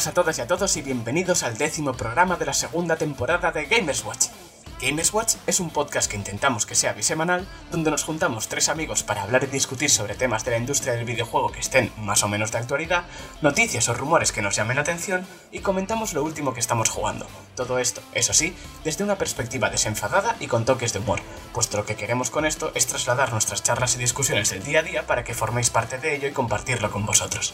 buenas a todas y a todos y bienvenidos al décimo programa de la segunda temporada de Gamers Watch. Gamers Watch es un podcast que intentamos que sea bisemanal, donde nos juntamos tres amigos para hablar y discutir sobre temas de la industria del videojuego que estén más o menos de actualidad, noticias o rumores que nos llamen la atención y comentamos lo último que estamos jugando. Todo esto, eso sí, desde una perspectiva desenfadada y con toques de humor, puesto lo que queremos con esto es trasladar nuestras charlas y discusiones del día a día para que forméis parte de ello y compartirlo con vosotros.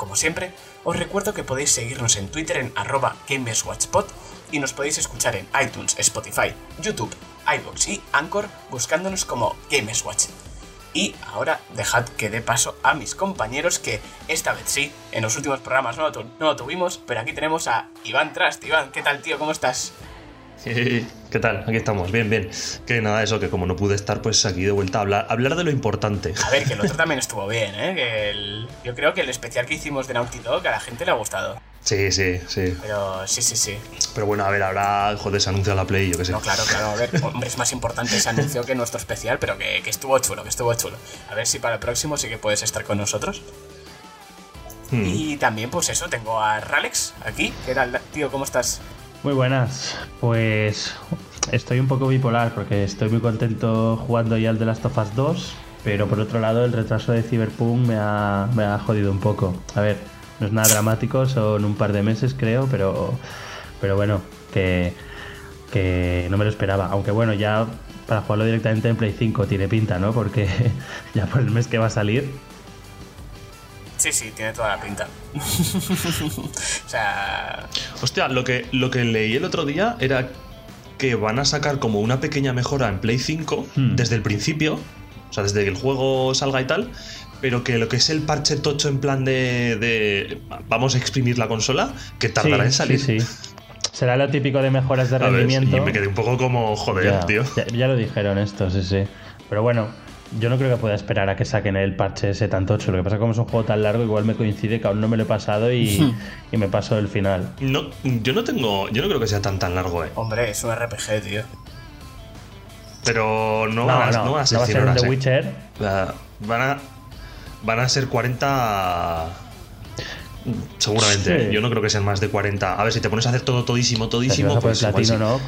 Como siempre, os recuerdo que podéis seguirnos en Twitter en arroba GamersWatchPod y nos podéis escuchar en iTunes, Spotify, YouTube, iBox y Anchor buscándonos como GamersWatch. Y ahora dejad que dé paso a mis compañeros que esta vez sí, en los últimos programas no lo, no lo tuvimos, pero aquí tenemos a Iván Trust. Iván, ¿qué tal tío? ¿Cómo estás? ¿Qué tal? Aquí estamos, bien, bien. Que nada, eso, que como no pude estar, pues aquí de vuelta a hablar, hablar de lo importante. A ver, que el otro también estuvo bien, ¿eh? Que el- yo creo que el especial que hicimos de Naughty Dog a la gente le ha gustado. Sí, sí, sí. Pero sí, sí, sí. Pero bueno, a ver, ahora, joder, se anuncia la Play, yo qué sé. No, claro, claro. A ver, hombre, es más importante ese anuncio que nuestro especial, pero que, que estuvo chulo, que estuvo chulo. A ver si para el próximo sí que puedes estar con nosotros. Hmm. Y también, pues eso, tengo a Ralex aquí. ¿Qué tal, tío? ¿Cómo estás? Muy buenas. Pues estoy un poco bipolar porque estoy muy contento jugando ya al The Last of Us 2, pero por otro lado el retraso de Cyberpunk me ha, me ha jodido un poco. A ver, no es nada dramático, son un par de meses creo, pero, pero bueno, que, que no me lo esperaba. Aunque bueno, ya para jugarlo directamente en Play 5 tiene pinta, ¿no? Porque ya por el mes que va a salir, Sí, sí, tiene toda la pinta. o sea, Hostia, lo que, lo que leí el otro día era que van a sacar como una pequeña mejora en Play 5 Hmm. desde el principio, o sea, desde que el juego salga y tal, pero que lo que es el parche tocho en plan de, de vamos a exprimir la consola, que tardará Sí, en salir. Sí, sí. Será lo típico de mejoras de rendimiento. Y me quedé un poco como, joder, ya, tío. Ya, ya lo dijeron esto, sí, sí. Pero bueno, yo no creo que pueda esperar a que saquen el parche ese tan tocho. Lo que pasa es que como es un juego tan largo, igual me coincide que aún no me lo he pasado y, y me paso el final. No, yo no tengo, yo no creo que sea tan tan largo, eh. hombre, es un RPG, tío. Pero no, van, a, no van a ser va a 100 ser un horas, The eh. Witcher. Van a van a ser 40 seguramente. Sí. Yo no creo que sean más de 40. A ver, si te pones a hacer todo todísimo, todísimo, pues igual platino, sí.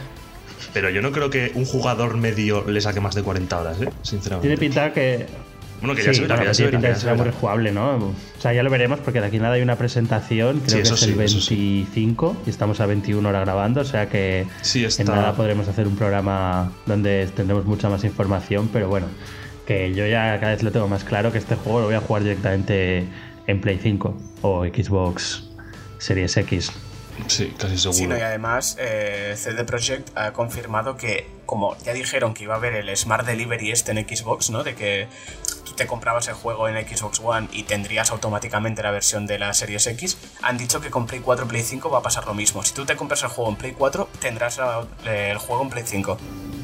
Pero yo no creo que un jugador medio le saque más de 40 horas, ¿eh? Sinceramente. Tiene pinta que. Bueno, que ya sí, se verá, bueno, ya se verá, pinta que de ya se ser muy rejugable, ¿no? O sea, ya lo veremos porque de aquí nada hay una presentación, creo Sí, que es el sí, eso sí. 25 y estamos a 21 horas grabando, o sea que está- en nada podremos hacer un programa donde tendremos mucha más información, pero bueno, que yo ya cada vez lo tengo más claro que este juego lo voy a jugar directamente en Play 5 o Xbox Series X. Sí, casi seguro. Sí, no, y además eh, CD Projekt ha confirmado que, como ya dijeron que iba a haber el Smart Delivery este en Xbox, ¿no? De que tú te comprabas el juego en Xbox One y tendrías automáticamente la versión de la Series X, han dicho que con Play 4 Play 5 va a pasar lo mismo. Si tú te compras el juego en Play 4, tendrás la- el juego en Play 5.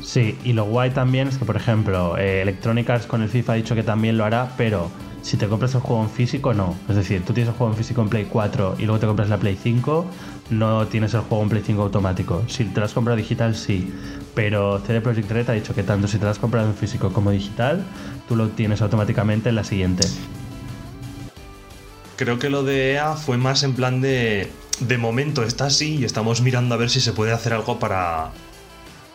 Sí, y lo guay también es que, por ejemplo, eh, Electronic Arts con el FIFA ha dicho que también lo hará, pero si te compras el juego en físico, no. Es decir, tú tienes el juego en físico en Play 4 y luego te compras la Play 5, no tienes el juego en Play 5 automático. Si te lo has comprado digital, sí. Pero CD Projekt Red ha dicho que tanto si te lo has comprado en físico como digital, tú lo tienes automáticamente en la siguiente. Creo que lo de EA fue más en plan de. De momento está así y estamos mirando a ver si se puede hacer algo para.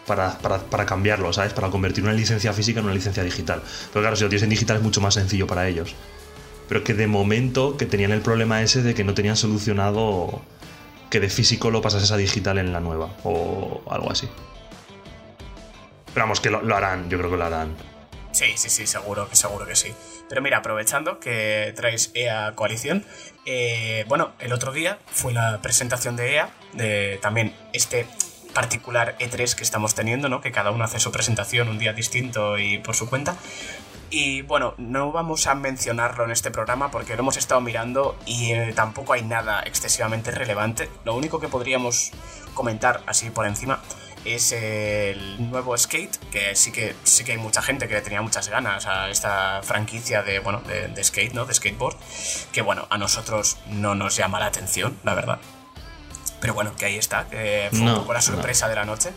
Para, para, para cambiarlo, ¿sabes? Para convertir una licencia física en una licencia digital. Pero claro, si lo tienes en digital es mucho más sencillo para ellos. Pero que de momento que tenían el problema ese de que no tenían solucionado que de físico lo pasases a digital en la nueva o algo así. Pero vamos, que lo, harán, yo creo que lo harán. Sí, sí, sí, seguro que seguro que sí. Pero mira, aprovechando que traes EA Coalición, eh, bueno, el otro día fue la presentación de EA, de también este particular E3 que estamos teniendo, ¿no? Que cada uno hace su presentación un día distinto y por su cuenta. Y bueno, no vamos a mencionarlo en este programa porque lo hemos estado mirando y eh, tampoco hay nada excesivamente relevante. Lo único que podríamos comentar así por encima es el nuevo Skate, que sí que sí que hay mucha gente que le tenía muchas ganas a esta franquicia de bueno de, de skate, ¿no? De skateboard, que bueno, a nosotros no nos llama la atención, la verdad. Pero bueno, que ahí está, que fue un No, poco la sorpresa de la noche.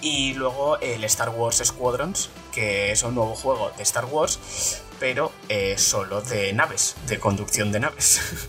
Y luego el Star Wars Squadrons, que es un nuevo juego de Star Wars, pero eh, solo de naves, de conducción de naves.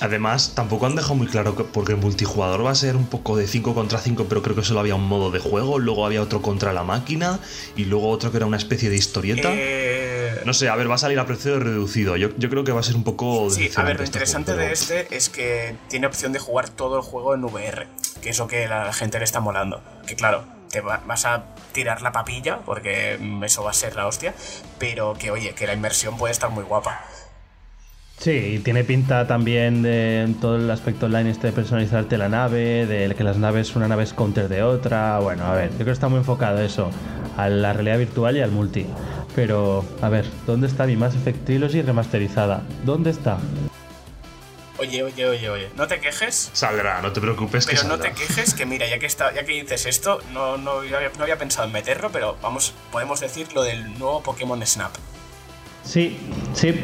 Además, tampoco han dejado muy claro que, porque el multijugador va a ser un poco de 5 contra 5, pero creo que solo había un modo de juego, luego había otro contra la máquina y luego otro que era una especie de historieta. Eh, No sé, a ver, va a salir a precio reducido. Yo, yo creo que va a ser un poco. Sí, a ver, lo este interesante juego, de este es que tiene opción de jugar todo el juego en VR, que es lo que a la gente le está molando. Que claro, te va- vas a tirar la papilla, porque mm, eso va a ser la hostia, pero que oye, que la inmersión puede estar muy guapa. Sí, y tiene pinta también de todo el aspecto online este de personalizarte la nave, de que las naves, una nave es counter de otra. Bueno, a ver, yo creo que está muy enfocado eso, a la realidad virtual y al multi. Pero, a ver, ¿dónde está mi Mass Effect Trilogy remasterizada? ¿Dónde está? Oye, oye, oye, oye, no te quejes, Saldrá, no te preocupes que pero no te quejes, que mira, ya que, está, ya que dices esto, no, no, había, no había pensado en meterlo, pero vamos, podemos decir lo del nuevo Pokémon Snap. Sí, sí.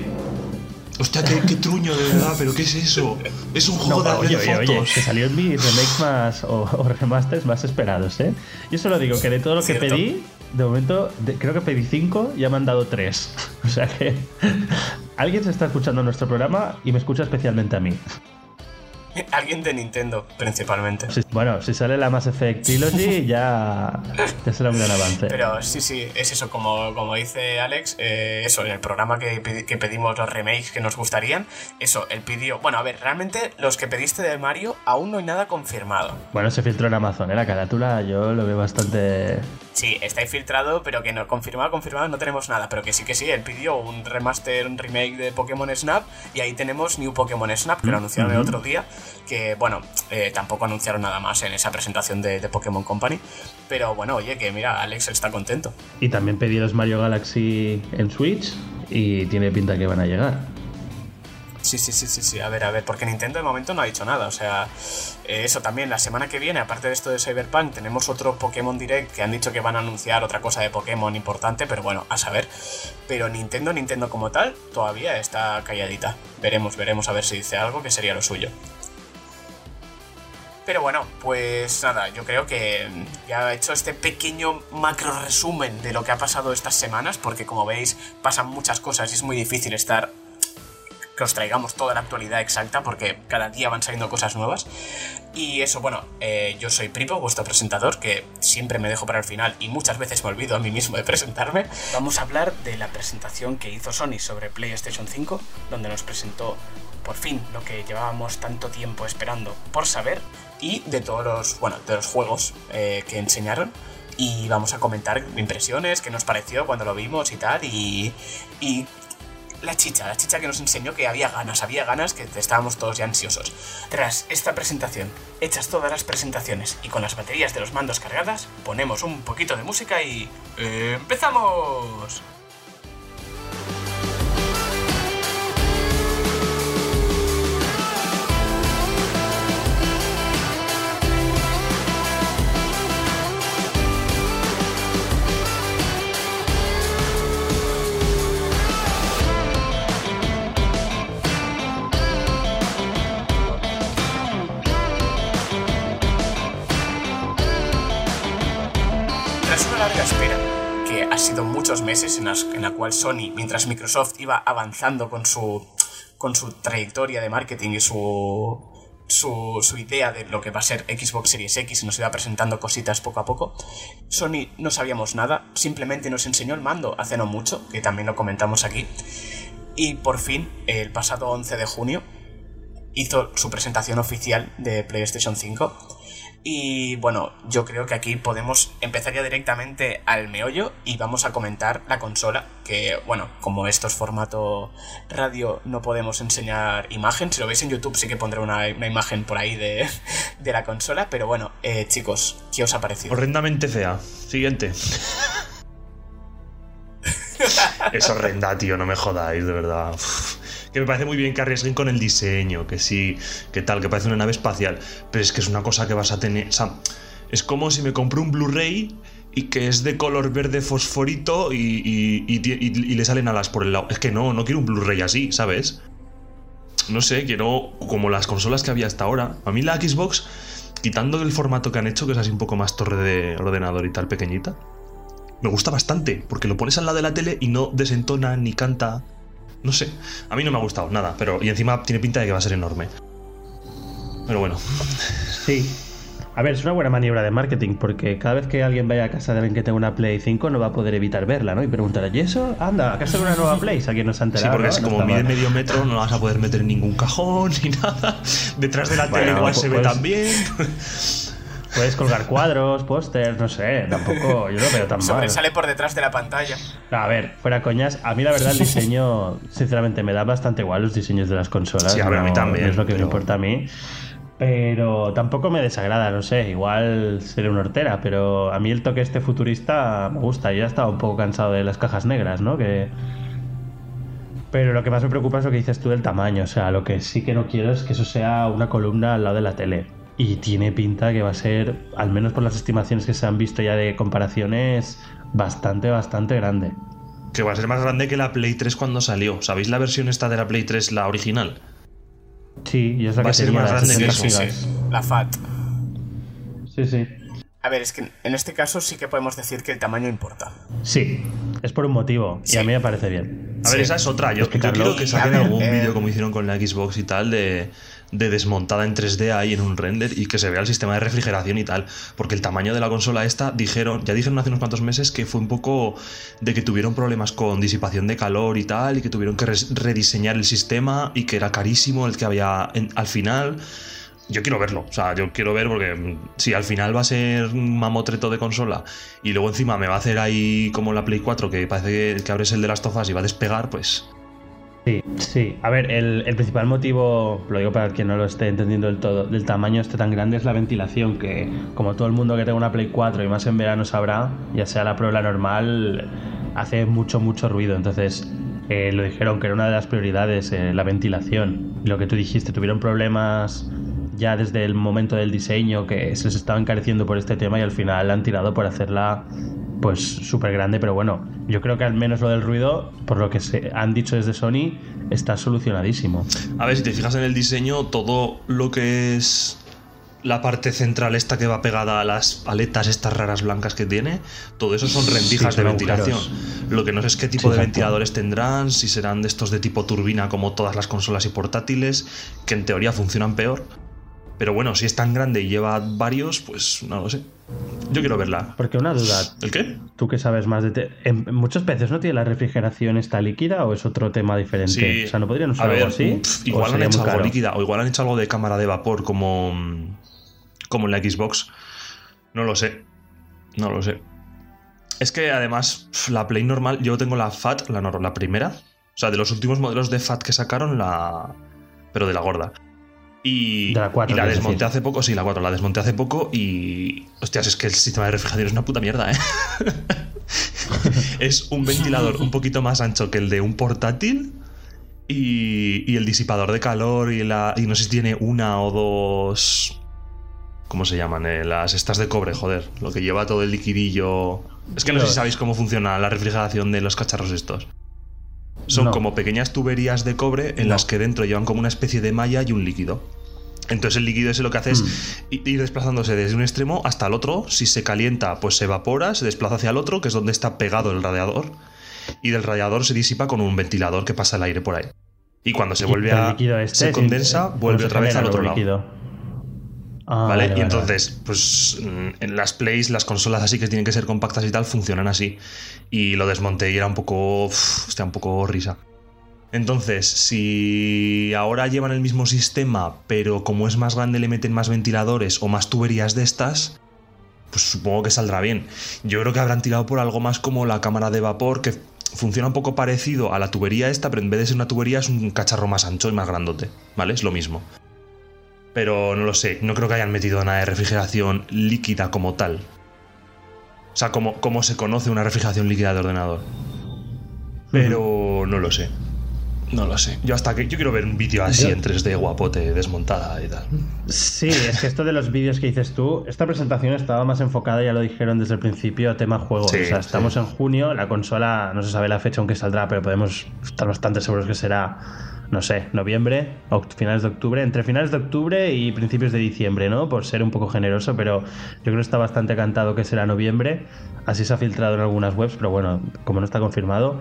Hostia, qué, qué truño, de verdad, pero ¿qué es eso? Es un juego de oye, oye, oye, fotos. que salió en mis remakes más o, o remasters más esperados, ¿eh? Yo solo digo que de todo lo que Cierto. pedí, de momento de- creo que pedí 5 y ya me han dado 3. O sea que alguien se está escuchando nuestro programa y me escucha especialmente a mí. Alguien de Nintendo, principalmente. Bueno, si sale la Mass Effect Trilogy ya, ya será un gran avance. Pero sí, sí, es eso, como, como dice Alex, eh, eso, en el programa que pedimos los remakes que nos gustarían, eso, él pidió, bueno, a ver, realmente los que pediste de Mario aún no hay nada confirmado. Bueno, se filtró en Amazon, ¿eh? La carátula yo lo veo bastante... Sí, está ahí filtrado, pero que no, confirmado, confirmado no tenemos nada, pero que sí que sí, él pidió un remaster, un remake de Pokémon Snap y ahí tenemos New Pokémon Snap, que lo anunciaron el otro día, que bueno, eh, tampoco anunciaron nada más en esa presentación de, de Pokémon Company, pero bueno, oye, que mira, Alex está contento. Y también pedí los Mario Galaxy en Switch y tiene pinta que van a llegar. Sí, sí, sí, sí, sí. A ver, a ver, porque Nintendo de momento no ha dicho nada. O sea, eh, eso también, la semana que viene, aparte de esto de Cyberpunk, tenemos otro Pokémon Direct que han dicho que van a anunciar otra cosa de Pokémon importante, pero bueno, a saber. Pero Nintendo, Nintendo como tal, todavía está calladita. Veremos, veremos a ver si dice algo que sería lo suyo. Pero bueno, pues nada, yo creo que ya he hecho este pequeño macro resumen de lo que ha pasado estas semanas, porque como veis pasan muchas cosas y es muy difícil estar que os traigamos toda la actualidad exacta porque cada día van saliendo cosas nuevas. Y eso, bueno, eh, yo soy Pripo, vuestro presentador, que siempre me dejo para el final y muchas veces me olvido a mí mismo de presentarme. Vamos a hablar de la presentación que hizo Sony sobre PlayStation 5, donde nos presentó por fin lo que llevábamos tanto tiempo esperando por saber y de todos los, bueno, de los juegos eh, que enseñaron. Y vamos a comentar impresiones, qué nos pareció cuando lo vimos y tal, y, y la chicha, la chicha que nos enseñó que había ganas, había ganas, que estábamos todos ya ansiosos. Tras esta presentación, hechas todas las presentaciones y con las baterías de los mandos cargadas, ponemos un poquito de música y... ¡Empezamos! Meses en, las- en la cual Sony, mientras Microsoft iba avanzando con su, con su trayectoria de marketing y su, su, su idea de lo que va a ser Xbox Series X nos iba presentando cositas poco a poco, Sony no sabíamos nada, simplemente nos enseñó el mando hace no mucho, que también lo comentamos aquí, y por fin, el pasado 11 de junio, hizo su presentación oficial de PlayStation 5. Y bueno, yo creo que aquí podemos empezar ya directamente al meollo y vamos a comentar la consola, que bueno, como esto es formato radio no podemos enseñar imagen, si lo veis en YouTube sí que pondré una, una imagen por ahí de, de la consola, pero bueno, eh, chicos, ¿qué os ha parecido? Horrendamente fea. Siguiente. es horrenda, tío, no me jodáis, de verdad. Uf. Que me parece muy bien que arriesguen con el diseño, que sí, que tal, que parece una nave espacial. Pero es que es una cosa que vas a tener. O sea, es como si me compro un Blu-ray y que es de color verde fosforito y, y- y le salen alas por el lado. Es que no, no quiero un Blu-ray así, ¿sabes? No sé, quiero como las consolas que había hasta ahora. A mí la Xbox, quitando el formato que han hecho, que es así un poco más torre de ordenador y tal, pequeñita, me gusta bastante, porque lo pones al lado de la tele y no desentona ni canta. No sé, a mí no me ha gustado nada, pero y encima tiene pinta de que va a ser enorme. Pero bueno. Sí. A ver, es una buena maniobra de marketing porque cada vez que alguien vaya a casa de alguien que tenga una Play 5 no va a poder evitar verla, ¿no? Y preguntar, ¿y eso? Anda, ¿acaso es una nueva Play? Si alguien no se ha enterado. Sí, porque No como mide medio metro, no la vas a poder meter en ningún cajón ni nada. Detrás de la Bueno, tele igual se ve pues- también. Puedes colgar cuadros, pósters, no sé, tampoco, yo no lo veo tan mal. Sobresale por detrás de la pantalla. A ver, fuera coñas, a mí la verdad el diseño, sinceramente, me da bastante igual los diseños de las consolas. Sí, a ver, a mí también, no es lo que me importa a mí. Pero tampoco me desagrada, no sé, igual seré una hortera, pero a mí el toque este futurista me gusta. Yo ya estaba un poco cansado de las cajas negras, ¿no? Que... Pero lo que más me preocupa es lo que dices tú del tamaño. O sea, lo que sí que no quiero es que eso sea una columna al lado de la tele. Y tiene pinta que va a ser, al menos por las estimaciones que se han visto ya de comparaciones, bastante, bastante grande. Que va a ser más grande que la Play 3 cuando salió. ¿Sabéis la versión esta de la Play 3, la original? Sí, y es la Va a que ser más la grande que 60 eso, Sí, gigas. sí. La FAT. Sí, sí. A ver, es que en este caso sí que podemos decir que el tamaño importa. Sí, es por un motivo. Y a mí me parece bien. A ver, Sí. esa es otra. Yo, yo quiero que saquen ver, algún eh, vídeo como hicieron con la Xbox y tal de, de desmontada en 3D ahí en un render y que se vea el sistema de refrigeración y tal. Porque el tamaño de la consola esta, dijeron, ya dijeron hace unos cuantos meses que fue un poco de que tuvieron problemas con disipación de calor y tal y que tuvieron que rediseñar el sistema y que era carísimo el que había al final. Yo quiero verlo, o sea, yo quiero ver porque mm, si al final va a ser un mamotreto de consola y luego encima me va a hacer ahí como la Play 4 que parece que abres el de las tofas y va a despegar, pues Sí, sí. A ver, el, el principal motivo, lo digo para quien no lo esté entendiendo del todo, del tamaño este tan grande es la ventilación, que como todo el mundo que tenga una Play 4 y más en verano sabrá, ya sea la la normal, hace mucho, mucho ruido. Entonces, eh, lo dijeron que era una de las prioridades, eh, la ventilación. Lo que tú dijiste, tuvieron problemas ya desde el momento del diseño que se les estaba encareciendo por este tema y al final han tirado por hacerla pues súper grande, pero bueno, yo creo que al menos lo del ruido, por lo que se han dicho desde Sony, está solucionadísimo. A ver, si te fijas en el diseño, todo lo que es la parte central esta que va pegada a las aletas estas raras blancas que tiene, todo eso son rendijas Sí, son de ventilación. agujeros. Lo que no sé es qué tipo Sí, de exacto. ventiladores tendrán, si serán de estos de tipo turbina como todas las consolas y portátiles, que en teoría funcionan peor. Pero bueno, si es tan grande y lleva varios, pues no lo sé. Yo quiero verla. Porque una duda, ¿El qué? tú que sabes más de... te- ¿En muchos peces no tiene la refrigeración esta líquida o es otro tema diferente? o sea, ¿no podrían usar ver, algo así? pf, ¿O igual han hecho algo caro? líquida, o igual han hecho algo de cámara de vapor como, como en la Xbox. No lo sé. No lo sé. Es que además, la Play normal, yo tengo la FAT, la, la primera. O sea, de los últimos modelos de FAT que sacaron, la. Pero de la gorda. Y, De la 4, y la quieres desmonté hace poco, sí, la 4, la desmonté hace poco y. Hostias, es que el sistema de refrigeración es una puta mierda, ¿eh? es un ventilador un poquito más ancho que el de un portátil y, y el disipador de calor y, la, y no sé si tiene una o dos... ¿Cómo se llaman? Eh, las estas de cobre, joder. Lo que lleva todo el liquidillo... Es que no sé si sabéis cómo funciona la refrigeración de los cacharros estos. Son No. como pequeñas tuberías de cobre en No. las que dentro llevan como una especie de malla y un líquido. Entonces el líquido ese lo que hace es i- ir desplazándose desde un extremo hasta el otro. Si se calienta, pues se evapora, se desplaza hacia el otro, que es donde está pegado el radiador. Y del radiador se disipa con un ventilador que pasa el aire por ahí. Y cuando se vuelve el a. este se condensa, ¿cómo vuelve otra vez al otro lado. líquido? Ah, ¿Vale? vale, y vale, entonces, pues mm, en las plays, las consolas así que tienen que ser compactas y tal, funcionan así. Y lo desmonté y era un poco. uf, hostia, un poco risa. Entonces, si ahora llevan el mismo sistema, pero como es más grande le meten más ventiladores o más tuberías de estas, pues supongo que saldrá bien. Yo creo que habrán tirado por algo más como la cámara de vapor, que funciona un poco parecido a la tubería esta, pero en vez de ser una tubería es un cacharro más ancho y más grandote, ¿vale? Es lo mismo. Pero no lo sé, no creo que hayan metido nada de refrigeración líquida como tal. O sea, como, como se conoce una refrigeración líquida de ordenador. Pero no lo sé. No lo sé. Yo hasta que. Yo quiero ver un vídeo así Yo- en 3D guapote, desmontada y tal. Sí, es que esto de los vídeos que dices tú, esta presentación estaba más enfocada, ya lo dijeron desde el principio, a tema juegos. Sí, o sea, estamos sí. en junio, la consola no se sabe la fecha aunque saldrá, pero podemos estar bastante seguros que será no sé, noviembre, finales de octubre, entre finales de octubre y principios de diciembre, ¿no? Por ser un poco generoso, pero yo creo que está bastante cantado que será noviembre. Así se ha filtrado en algunas webs, pero bueno, como no está confirmado.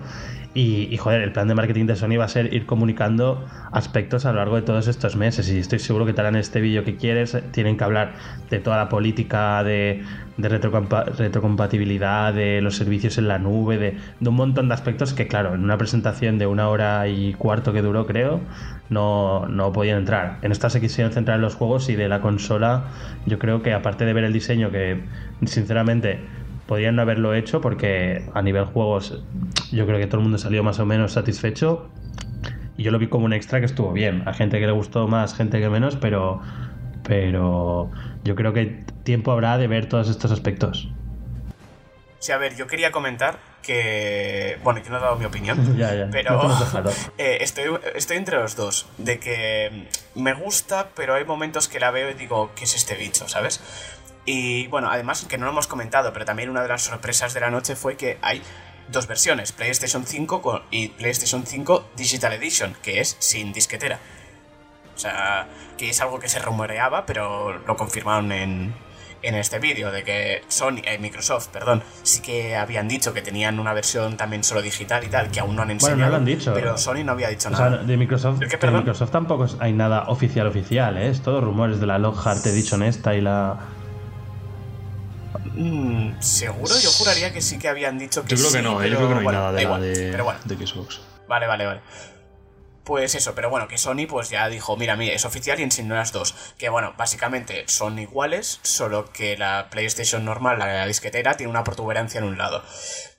Y, joder, el plan de marketing de Sony va a ser ir comunicando aspectos a lo largo de todos estos meses. Y estoy seguro que te harán este vídeo que quieres. Tienen que hablar de toda la política de, retrocompatibilidad, de los servicios en la nube, de, un montón de aspectos que, claro, en una presentación de una hora y cuarto que duró, creo, no, no podían entrar. En esta se quisieron centrar en los juegos y de la consola, yo creo que aparte de ver el diseño, que sinceramente podrían no haberlo hecho porque a nivel juegos yo creo que todo el mundo salió más o menos satisfecho y yo lo vi como un extra que estuvo bien. A gente que le gustó más, gente que menos, pero, pero yo creo que tiempo habrá de ver todos estos aspectos. Sí, a ver, yo quería comentar que. Bueno, que no he dado mi opinión. ya, ya. Pero eh, estoy, estoy entre los dos. De que me gusta, pero hay momentos que la veo y digo, ¿qué es este bicho? ¿Sabes? Y bueno, además, que no lo hemos comentado, pero también una de las sorpresas de la noche fue que hay dos versiones, PlayStation 5 y PlayStation 5 Digital Edition, que es sin disquetera. O sea, que es algo que se rumoreaba, pero lo confirmaron en, en este vídeo, de que Sony, eh, Microsoft, perdón, sí que habían dicho que tenían una versión también solo digital y tal, que aún no han enseñado. Bueno, no lo han dicho. Pero Sony no había dicho nada. de Microsoft, de Microsoft tampoco hay nada oficial oficial, ¿eh? es todo rumores de la Lockhart Edition esta y la Mm, Seguro, yo juraría que sí que habían dicho que Yo creo que no, yo creo que no hay nada de la de, Xbox. Vale, vale, vale. Pues eso, pero bueno, que Sony pues ya dijo, mira, mira, es oficial y enseñó las dos. Que bueno, básicamente son iguales, solo que la PlayStation normal, la disquetera, tiene una protuberancia en un lado.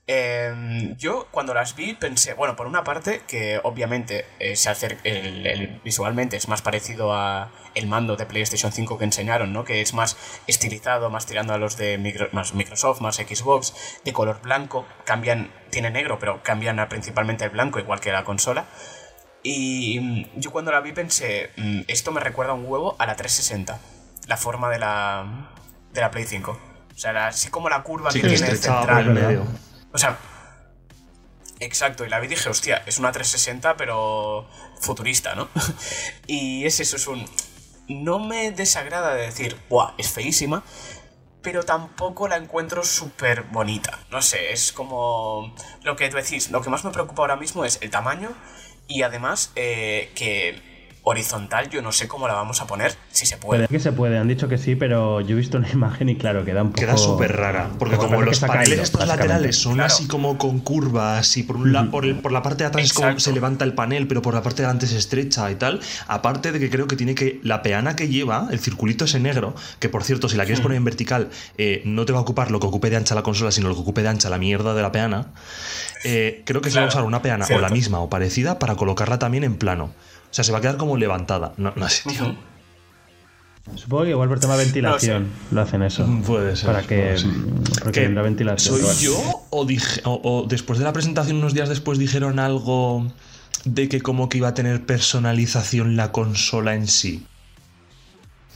Em, yo cuando las vi pensé, bueno, por una parte que obviamente eh, se acerca, el, visualmente es más parecido a el mando de PlayStation 5 que enseñaron, ¿no? Que es más estilizado, más tirando a los de más Microsoft, más Xbox, de color blanco, cambian, tiene negro, pero cambian a principalmente el blanco, igual que la consola. Y mm, yo cuando la vi pensé, mm, esto me recuerda un huevo a la 360, la forma de la, de la Play 5. O sea, así como la curva que tiene central. Medio. O sea, exacto, y la vi y dije, hostia, es una 360 pero futurista, ¿no? y es eso, es un... No me desagrada de decir, ¡buah! Es feísima, pero tampoco la encuentro súper bonita. No sé, es como lo que tú decís. Lo que más me preocupa ahora mismo es el tamaño y además eh, que horizontal yo no sé cómo la vamos a poner, si se puede. que se puede, han dicho que sí, pero yo he visto una imagen y claro, queda un poco... Queda súper rara, porque como, los paneles estos laterales son así como con curvas y por, un por, la parte de atrás es como se levanta el panel, pero por la parte de delante se estrecha y tal, aparte de que creo que tiene que... La peana que lleva, el circulito ese negro, que por cierto, si la quieres hmm. poner en vertical, eh, no te va a ocupar lo que ocupe de ancha la consola, sino lo que ocupe de ancha la mierda de la peana. Eh, creo que se va a usar una peana o la misma o parecida para colocarla también en plano. O sea, se va a quedar como levantada. No, no sé, tío. Supongo que igual por tema de ventilación lo hacen eso. Mm, puede ser. Para que, porque la ventilación. ¿Soy yo o, dije, o, después de la presentación, unos días después, dijeron algo de que como que iba a tener personalización la consola en sí?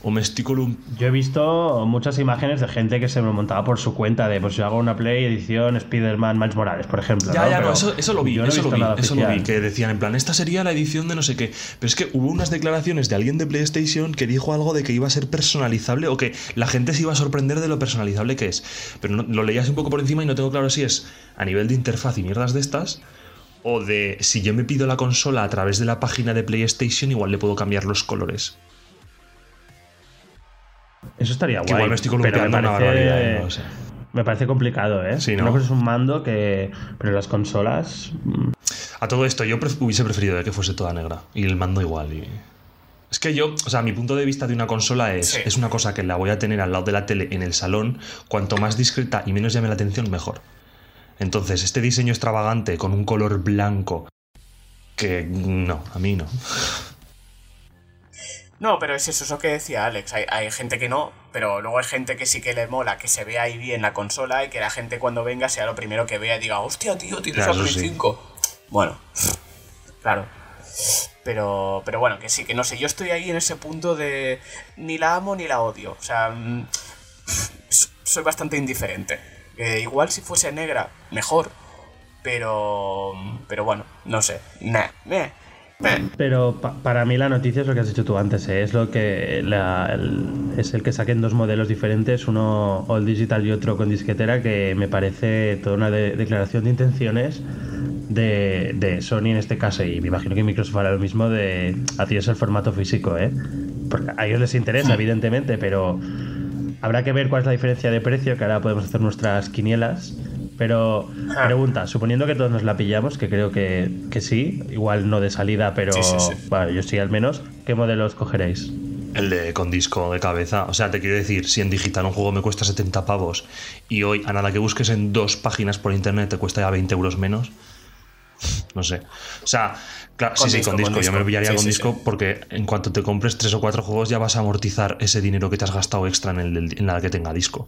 ¿O me estoy Yo he visto muchas imágenes de gente que se me montaba por su cuenta de, pues yo hago una Play edición Spider-Man Miles Morales, por ejemplo. Ya, ya, no, eso, lo vi, eso, lo vi, eso lo vi, que decían en plan, esta sería la edición de no sé qué. Pero es que hubo unas declaraciones de alguien de PlayStation que dijo algo de que iba a ser personalizable o que la gente se iba a sorprender de lo personalizable que es. Pero no, lo leías un poco por encima y no tengo claro si es a nivel de interfaz y mierdas de estas o de si yo me pido la consola a través de la página de PlayStation, igual le puedo cambiar los colores. Eso estaría guay. igual me estoy columpiando una barbaridad, Me parece complicado, ¿eh? Sí, ¿no? es un mando que. Pero las consolas. Mm. A todo esto, yo hubiese preferido que fuese toda negra. Y el mando igual. Y... Es que yo, o sea, mi punto de vista de una consola es, es una cosa que la voy a tener al lado de la tele en el salón. Cuanto más discreta y menos llame la atención, mejor. Entonces, este diseño extravagante con un color blanco. Que no, a mí no. No, pero es eso, eso que decía Alex. Hay, gente que no, pero luego hay gente que sí que le mola que se vea ahí bien la consola y que la gente cuando venga sea lo primero que vea y diga, hostia, tío, tienes claro, Play 5. Bueno, claro. Pero, pero bueno, que sí, que no sé, yo estoy ahí en ese punto de ni la amo ni la odio. O sea, mm, soy bastante indiferente. igual si fuese negra, mejor. Pero, pero bueno, no sé. Nah, Pero para mí la noticia es lo que has dicho tú antes, ¿eh? es lo que es el que saquen dos modelos diferentes, uno all digital y otro con disquetera, que me parece toda una declaración de intenciones de, Sony en este caso, y me imagino que Microsoft hará lo mismo de es el formato físico, ¿eh? Porque a ellos les interesa, evidentemente, pero habrá que ver cuál es la diferencia de precio, que ahora podemos hacer nuestras quinielas pero ah. pregunta, suponiendo que todos nos la pillamos, que creo que, sí, igual no de salida, pero Bueno, yo sí al menos, ¿qué modelos cogeréis? El de con disco de cabeza. O sea, te quiero decir, si en digital un juego me cuesta 70 pavos y hoy a nada que busques en dos páginas por internet te cuesta ya 20 euros menos. No sé. O sea, claro, sí, sí, con disco. Yo me lo pillaría con disco porque en cuanto te compres tres o cuatro juegos ya vas a amortizar ese dinero que te has gastado extra en, el, en la que tenga disco.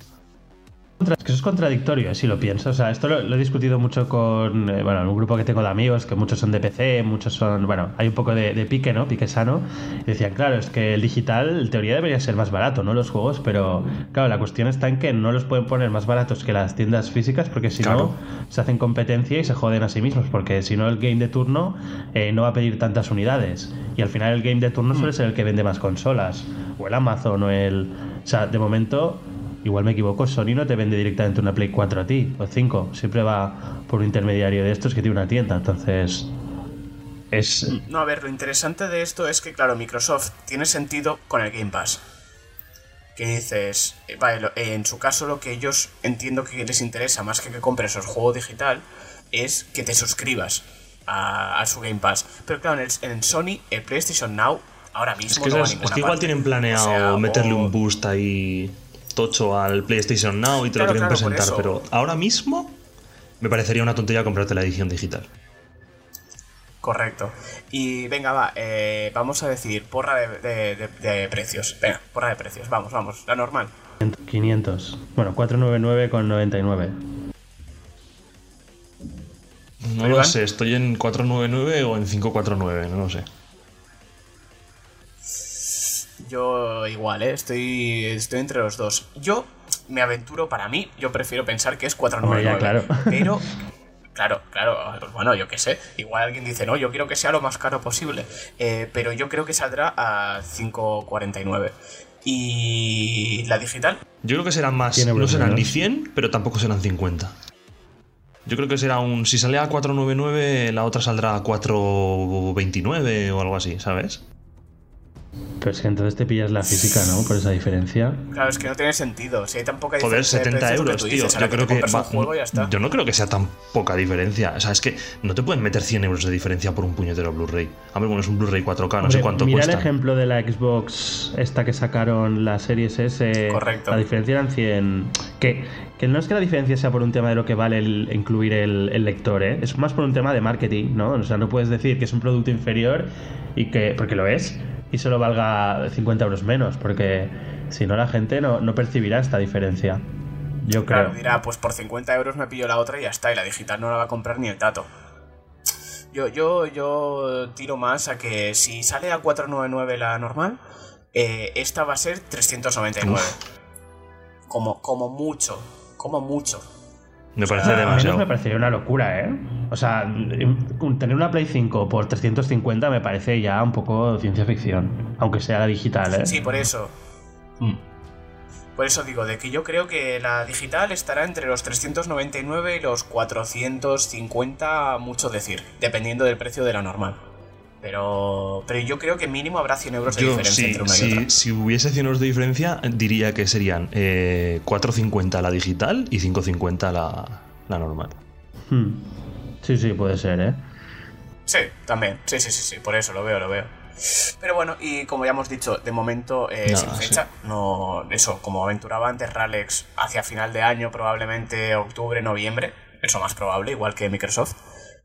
Es que eso es contradictorio, eh, si lo pienso. O sea, esto lo, he discutido mucho con eh, bueno, un grupo que tengo de amigos, que muchos son de PC, muchos son. Bueno, hay un poco de, pique, ¿no? Pique sano. Y decían, claro, es que el digital, en teoría, debería ser más barato, ¿no? Los juegos, pero claro, la cuestión está en que no los pueden poner más baratos que las tiendas físicas, porque si no, se hacen competencia y se joden a sí mismos, porque si no, el game de turno eh, no va a pedir tantas unidades. Y al final, el game de turno suele ser el que vende más consolas, o el Amazon, o el. O sea, de momento igual me equivoco, Sony no te vende directamente una Play 4 a ti, o 5, siempre va por un intermediario de estos que tiene una tienda, entonces... Es... No, a ver, lo interesante de esto es que, claro, Microsoft tiene sentido con el Game Pass. Que dices, eh, vale, en su caso lo que ellos entiendo que les interesa más que que compres el juego digital es que te suscribas a, su Game Pass. Pero claro, en, Sony, el PlayStation Now ahora mismo... Es que, igual tienen planeado meterle un boost ahí tocho al PlayStation Now y te lo quieren presentar, pero ahora mismo me parecería una tontería comprarte la edición digital. Correcto. Y venga, va, eh, vamos a decir porra de, precios. Venga, porra de precios, vamos, vamos, la normal. 500. Bueno, 499 con 99. No lo sé, estoy en 499 o en 549, no lo sé. Yo igual, ¿eh? estoy, estoy entre los dos. Yo me aventuro para mí, yo prefiero pensar que es 499. claro. Pero, claro, claro, pues bueno, yo qué sé. Igual alguien dice, no, yo quiero que sea lo más caro posible. Eh, pero yo creo que saldrá a 549. ¿Y la digital? Yo creo que serán más. No serán ni 100, pero tampoco serán 50. Yo creo que será un. Si sale a 499, la otra saldrá a 429 o algo así, ¿sabes? Pero es que entonces te pillas la física, ¿no? Por esa diferencia. Claro, es que no tiene sentido. Si hay tan poca diferencia. Joder, 70 euros, tío. yo creo que. yo no creo que sea tan poca diferencia. O sea, es que no te pueden meter 100 euros de diferencia por un puñetero Blu-ray. A ver, bueno, es un Blu-ray 4K, no sé cuánto mira cuesta. Mira el ejemplo de la Xbox, esta que sacaron, la Series S. Correcto. La diferencia eran 100. Que, que no es que la diferencia sea por un tema de lo que vale el, incluir el, el lector, ¿eh? Es más por un tema de marketing, ¿no? O sea, no puedes decir que es un producto inferior y que. Porque lo es y solo valga 50 euros menos, porque si no la gente no, percibirá esta diferencia. Yo creo. Claro, dirá, pues por 50 euros me pillo la otra y ya está, y la digital no la va a comprar ni el tato. Yo, yo, yo tiro más a que si sale a 499 la normal, eh, esta va a ser 399. Como, como mucho, como mucho. Me parece demasiado. me parecería una locura, ¿eh? O sea, tener una Play 5 por 350 me parece ya un poco ciencia ficción. Aunque sea la digital, ¿eh? Sí, por eso. Mm. Por eso digo, de que yo creo que la digital estará entre los 399 y los 450, mucho decir, dependiendo del precio de la normal. Pero, pero yo creo que mínimo habrá 100 euros de diferencia entre una y otra. Si hubiese 100 euros de diferencia, diría que serían eh, 4.50 la digital y 5.50 la, la normal. Hmm. Sí, sí, puede ser, ¿eh? Sí, también. Sí, sí, sí, sí, por eso lo veo, lo veo. Pero bueno, y como ya hemos dicho, de momento eh, sin fecha, no, eso, como aventuraba antes Ralex, hacia final de año, probablemente octubre, noviembre, eso más probable, igual que Microsoft.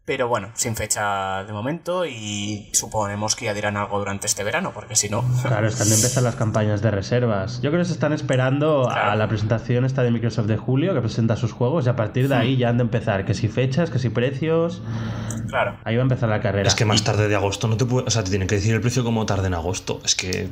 Pero bueno, sin fecha de momento y suponemos que ya dirán algo durante este verano, porque si no... Claro, están de empezar las campañas de reservas. Yo creo que se están esperando a la presentación esta de Microsoft de julio, que presenta sus juegos, y a partir de ahí ya han de empezar, que si fechas, que si precios... Claro. Ahí va a empezar la carrera. Es que más tarde de agosto no te puede... O sea, te tienen que decir el precio como tarde en agosto. Es que...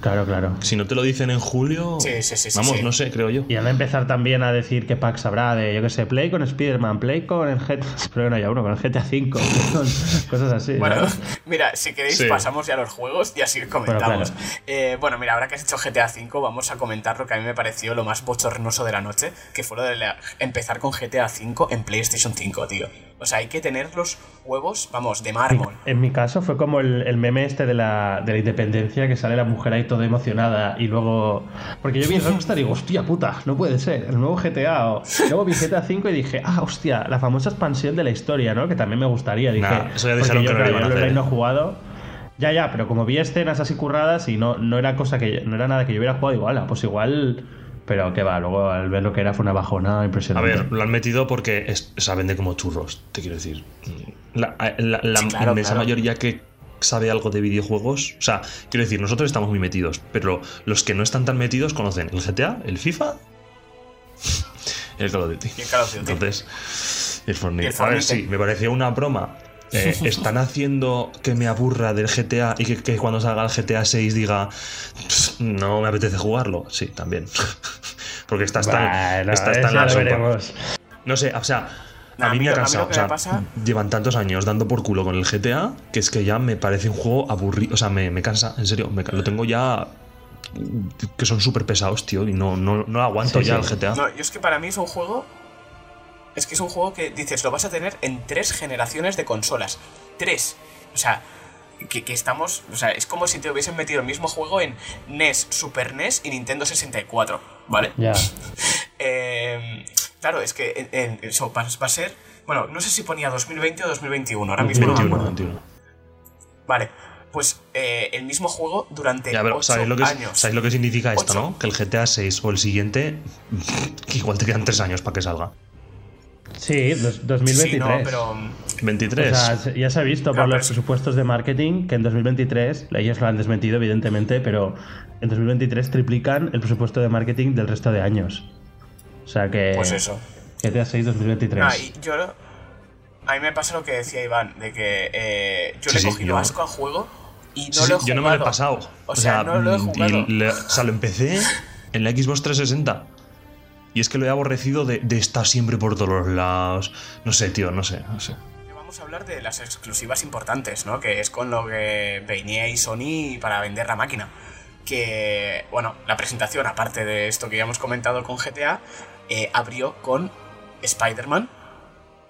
Claro, claro. Si no te lo dicen en julio... Sí, sí, sí. Vamos, no sé, creo yo. Y han de empezar también a decir qué packs habrá de, yo que sé, Play con Spider-Man, Play con el GTA... Pero no hay uno, con el GTA 5. cosas así. Bueno, Mira, si queréis Sí. pasamos ya a los juegos y así comentamos. Bueno, Eh, Bueno, mira, ahora que has hecho GTA V, vamos a comentar lo que a mí me pareció lo más bochornoso de la noche, que fue lo de la- empezar con GTA V en PlayStation 5, tío. O sea, hay que tener los huevos, vamos, de mármol. En mi caso fue como el, el meme este de la, de la independencia que sale la mujer ahí toda emocionada y luego... Porque yo vi el Rockstar y digo, hostia puta, no puede ser, el nuevo GTA. O... Luego vi GTA 5 y dije, ah, hostia, la famosa expansión de la historia, ¿no? Que también me gustaría. Dije, Nah, eso ya dijeron yo, que no lo claro, a yo no he jugado. Ya, ya, pero como vi escenas así curradas y no, no era cosa que no era nada que yo hubiera jugado igual, pues igual... Pero que va, luego al ver lo que era fue una bajona A impresionante. ver, lo han metido porque es, o sea, vende como churros, te quiero decir. La, la- la Sí, claro, inmensa claro. mayoría que sabe algo de videojuegos, o sea, quiero decir, nosotros estamos muy metidos, pero los que no están tan metidos conocen el GTA, el FIFA el Call of Duty. Y el Call of Duty. Entonces, el Fortnite. Y el A ver, sí, me pareció una broma. Eh, están haciendo que me aburra del GTA y que, que cuando salga el GTA 6 diga "Pff, no me apetece jugarlo. Sí, también. Porque estás tan, Bueno, estás tan ya a lo sopa. veremos. No sé, o sea, No, a a mí me ha cansado. o sea, pasa- llevan tantos años dando por culo con el GTA que es que ya me parece un juego aburrido. O sea, me, me cansa, en serio. me lo tengo ya. Que son súper pesados, tío, y no, no, no aguanto Sí, ya sí. el GTA. No, yo es que para mí es un juego. Es que es un juego que dices, lo vas a tener en tres generaciones de consolas. Tres. O sea, que, que estamos. O sea, es como si te hubiesen metido el mismo juego en NES, Super NES y Nintendo 64. ¿Vale? Ya. Eh, claro, es que en- en- eso va, va a ser. Bueno, no sé si ponía 2020 o 2021. Ahora mismo no me 21, acuerdo. 21. Vale. Pues eh, el mismo juego durante Ya, pero 8 ¿sabéis lo, que, es- años. ¿sabéis lo que significa esto, Ocho. no? Que el GTA 6 o el siguiente, que igual te quedan tres años para que salga. Sí, dos- 2023. Sí, no, pero. 23. O sea, se- ya se ha visto Claro, por los es- presupuestos de marketing que en 2023, ellos lo han desmentido evidentemente, pero en 2023 triplican el presupuesto de marketing del resto de años. O sea que Pues eso. GTA 6 2023. Ah, y yo. A mí me pasa lo que decía Iván, de que eh, yo Sí, le he sí, cogido yo- asco al juego y no Sí, lo he jugado. yo no me lo he pasado. O sea, no lo he mm, jugado. Y le- o sea, lo empecé en la Xbox 360. Y es que lo he aborrecido de, de estar siempre por todos los lados. No sé, tío, no sé, no sé. Vamos a hablar de las exclusivas importantes, ¿no? Que es con lo que venía y Sony para vender la máquina. Que, bueno, la presentación, aparte de esto que ya hemos comentado con GTA, eh, abrió con Spider-Man.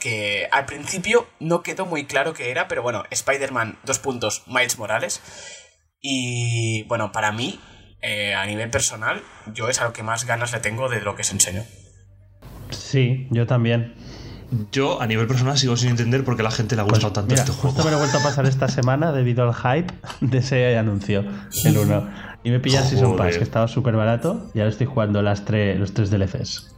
Que al principio no quedó muy claro qué era, pero bueno, Spider-Man, dos puntos, Miles Morales. Y bueno, para mí, eh, a nivel personal, yo es a lo que más ganas le tengo de lo que se enseñó. Sí, yo también. Yo, a nivel personal, sigo sin entender por qué a la gente le ha Pues, gustado tanto mira, este justo juego. me lo he vuelto a pasar esta semana debido al hype de ese anuncio, el 1. Y me pilla el Season Pass, que estaba súper barato, y ahora estoy jugando las tres, los tres DLCs.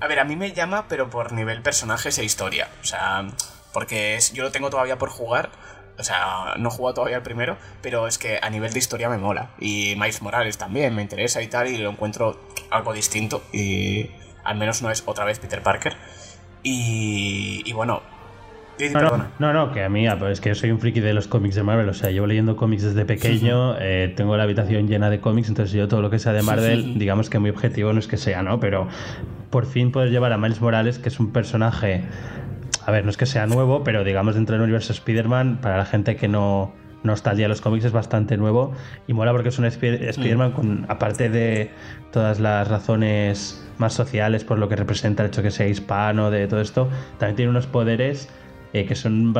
A ver, a mí me llama, pero por nivel personajes e historia. O sea, porque es, yo lo tengo todavía por jugar. O sea, no he jugado todavía el primero, pero es que a nivel de historia me mola. Y Miles Morales también me interesa y tal, y lo encuentro algo distinto. Y al menos no es otra vez Peter Parker. Y, y bueno, No, no, no, no, que a mí, ah, es que yo soy un friki de los cómics de Marvel, o sea, llevo leyendo cómics desde pequeño, eh, tengo la habitación llena de cómics, entonces yo todo lo que sea de Marvel, digamos que mi objetivo no es que sea, ¿no? Pero por fin poder llevar a Miles Morales, que es un personaje, a ver, no es que sea nuevo, pero digamos dentro del universo Spider-Man, para la gente que no, no está al día de los cómics es bastante nuevo y mola porque es un Spi- Spider-Man con, aparte de todas las razones más sociales por lo que representa el hecho que sea hispano, de todo esto, también tiene unos poderes eh, que son,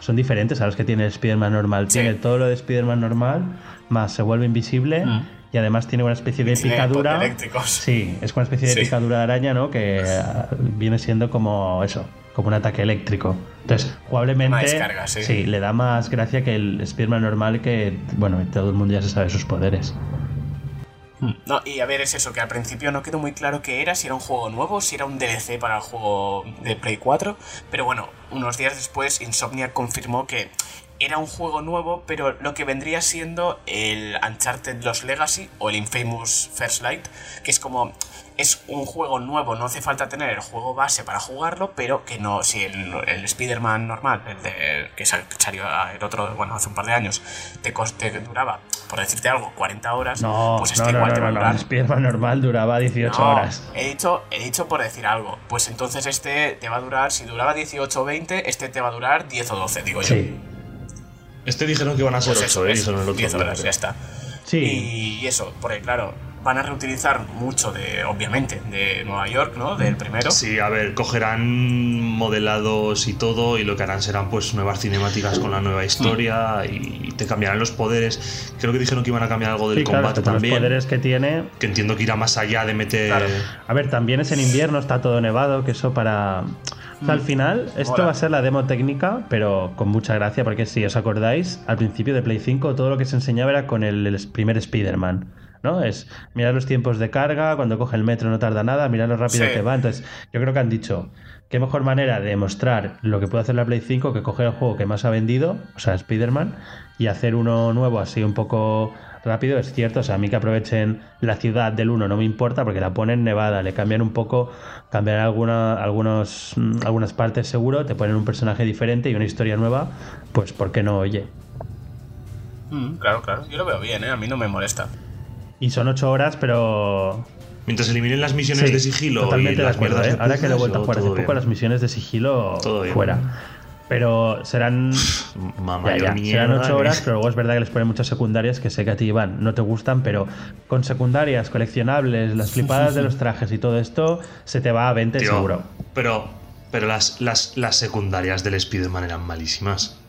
son diferentes a los que tiene el Spider-Man normal. Sí. Tiene todo lo de Spider-Man normal, más se vuelve invisible Mm. y además tiene una especie de picadura. Sí, es una especie de Sí. picadura de araña, ¿no? Que ah, viene siendo como eso, como un ataque eléctrico. Entonces, jugablemente. Descarga, sí. le da más gracia que el Spider-Man normal, que, bueno, todo el mundo ya se sabe sus poderes. No, y a ver, es eso, que al principio no quedó muy claro qué era, si era un juego nuevo, si era un DLC para el juego de Play 4, pero bueno, unos días después Insomniac confirmó que era un juego nuevo, pero lo que vendría siendo el Uncharted Lost Legacy o el Infamous First Light, que es como es un juego nuevo, no hace falta tener el juego base para jugarlo, pero que no, si el, Spider-Man normal, el que sal- salió el otro, bueno, hace un par de años, te, te duraba, por decirte algo, 40 horas, No, pues este no, no, igual no, te va a durar. El Spider-Man normal duraba 18 No, horas. He dicho, he dicho por decir algo. Pues entonces este te va a durar, si duraba 18 o 20, este te va a durar 10 o 12, digo yo. Sí. Este dijeron que iban a ser Pues 8, eso, ¿eh? es Dijeron el otro 10 día, horas, ya está. Sí. Y eso, porque claro, van a reutilizar mucho de, obviamente, de Nueva York, ¿no? Del primero. Sí, a ver, cogerán modelados y todo y lo que harán serán pues nuevas cinemáticas con la nueva historia y te cambiarán los poderes. Creo que dijeron que iban a cambiar algo del Sí, combate a los también. poderes que tiene. Que entiendo que irá más allá de meter... Claro. A ver, también es en invierno, está todo nevado, que eso para... O sea, al final, esto va a ser la demo técnica, pero con mucha gracia, porque si os acordáis, al principio de Play 5 todo lo que se enseñaba era con el, el primer Spider-Man. ¿No? Es mirar los tiempos de carga, cuando coge el metro no tarda nada, mirar lo rápido Sí. que va. Entonces, yo creo que han dicho, qué mejor manera de mostrar lo que puede hacer la Play 5 que coger el juego que más ha vendido, o sea, Spider-Man, y hacer uno nuevo así un poco rápido, es cierto. O sea, a mí que aprovechen la ciudad del 1 no me importa porque la ponen nevada, le cambian un poco, cambian alguna, algunos, mm, algunas partes seguro, te ponen un personaje diferente y una historia nueva, pues ¿por qué no? Oye. Mm, claro, claro. Yo lo veo bien, ¿eh? A mí no me molesta. Y son ocho horas, pero Mientras eliminen las misiones Sí, de sigilo y totalmente de las acuerdo, mierdas ¿eh? de Ahora que lo he vuelto a jugar hace poco, bien. las misiones de sigilo Todo bien. fuera. Pero serán, Ma- ya, ya, serán ocho ¿eh? horas, pero luego es verdad que les ponen muchas secundarias que sé que a ti, Iván, no te gustan, pero con secundarias, coleccionables, las flipadas de los trajes y todo esto, se te va a 20 Tío, seguro. Pero, pero las, las, las secundarias del Spider-Man eran malísimas.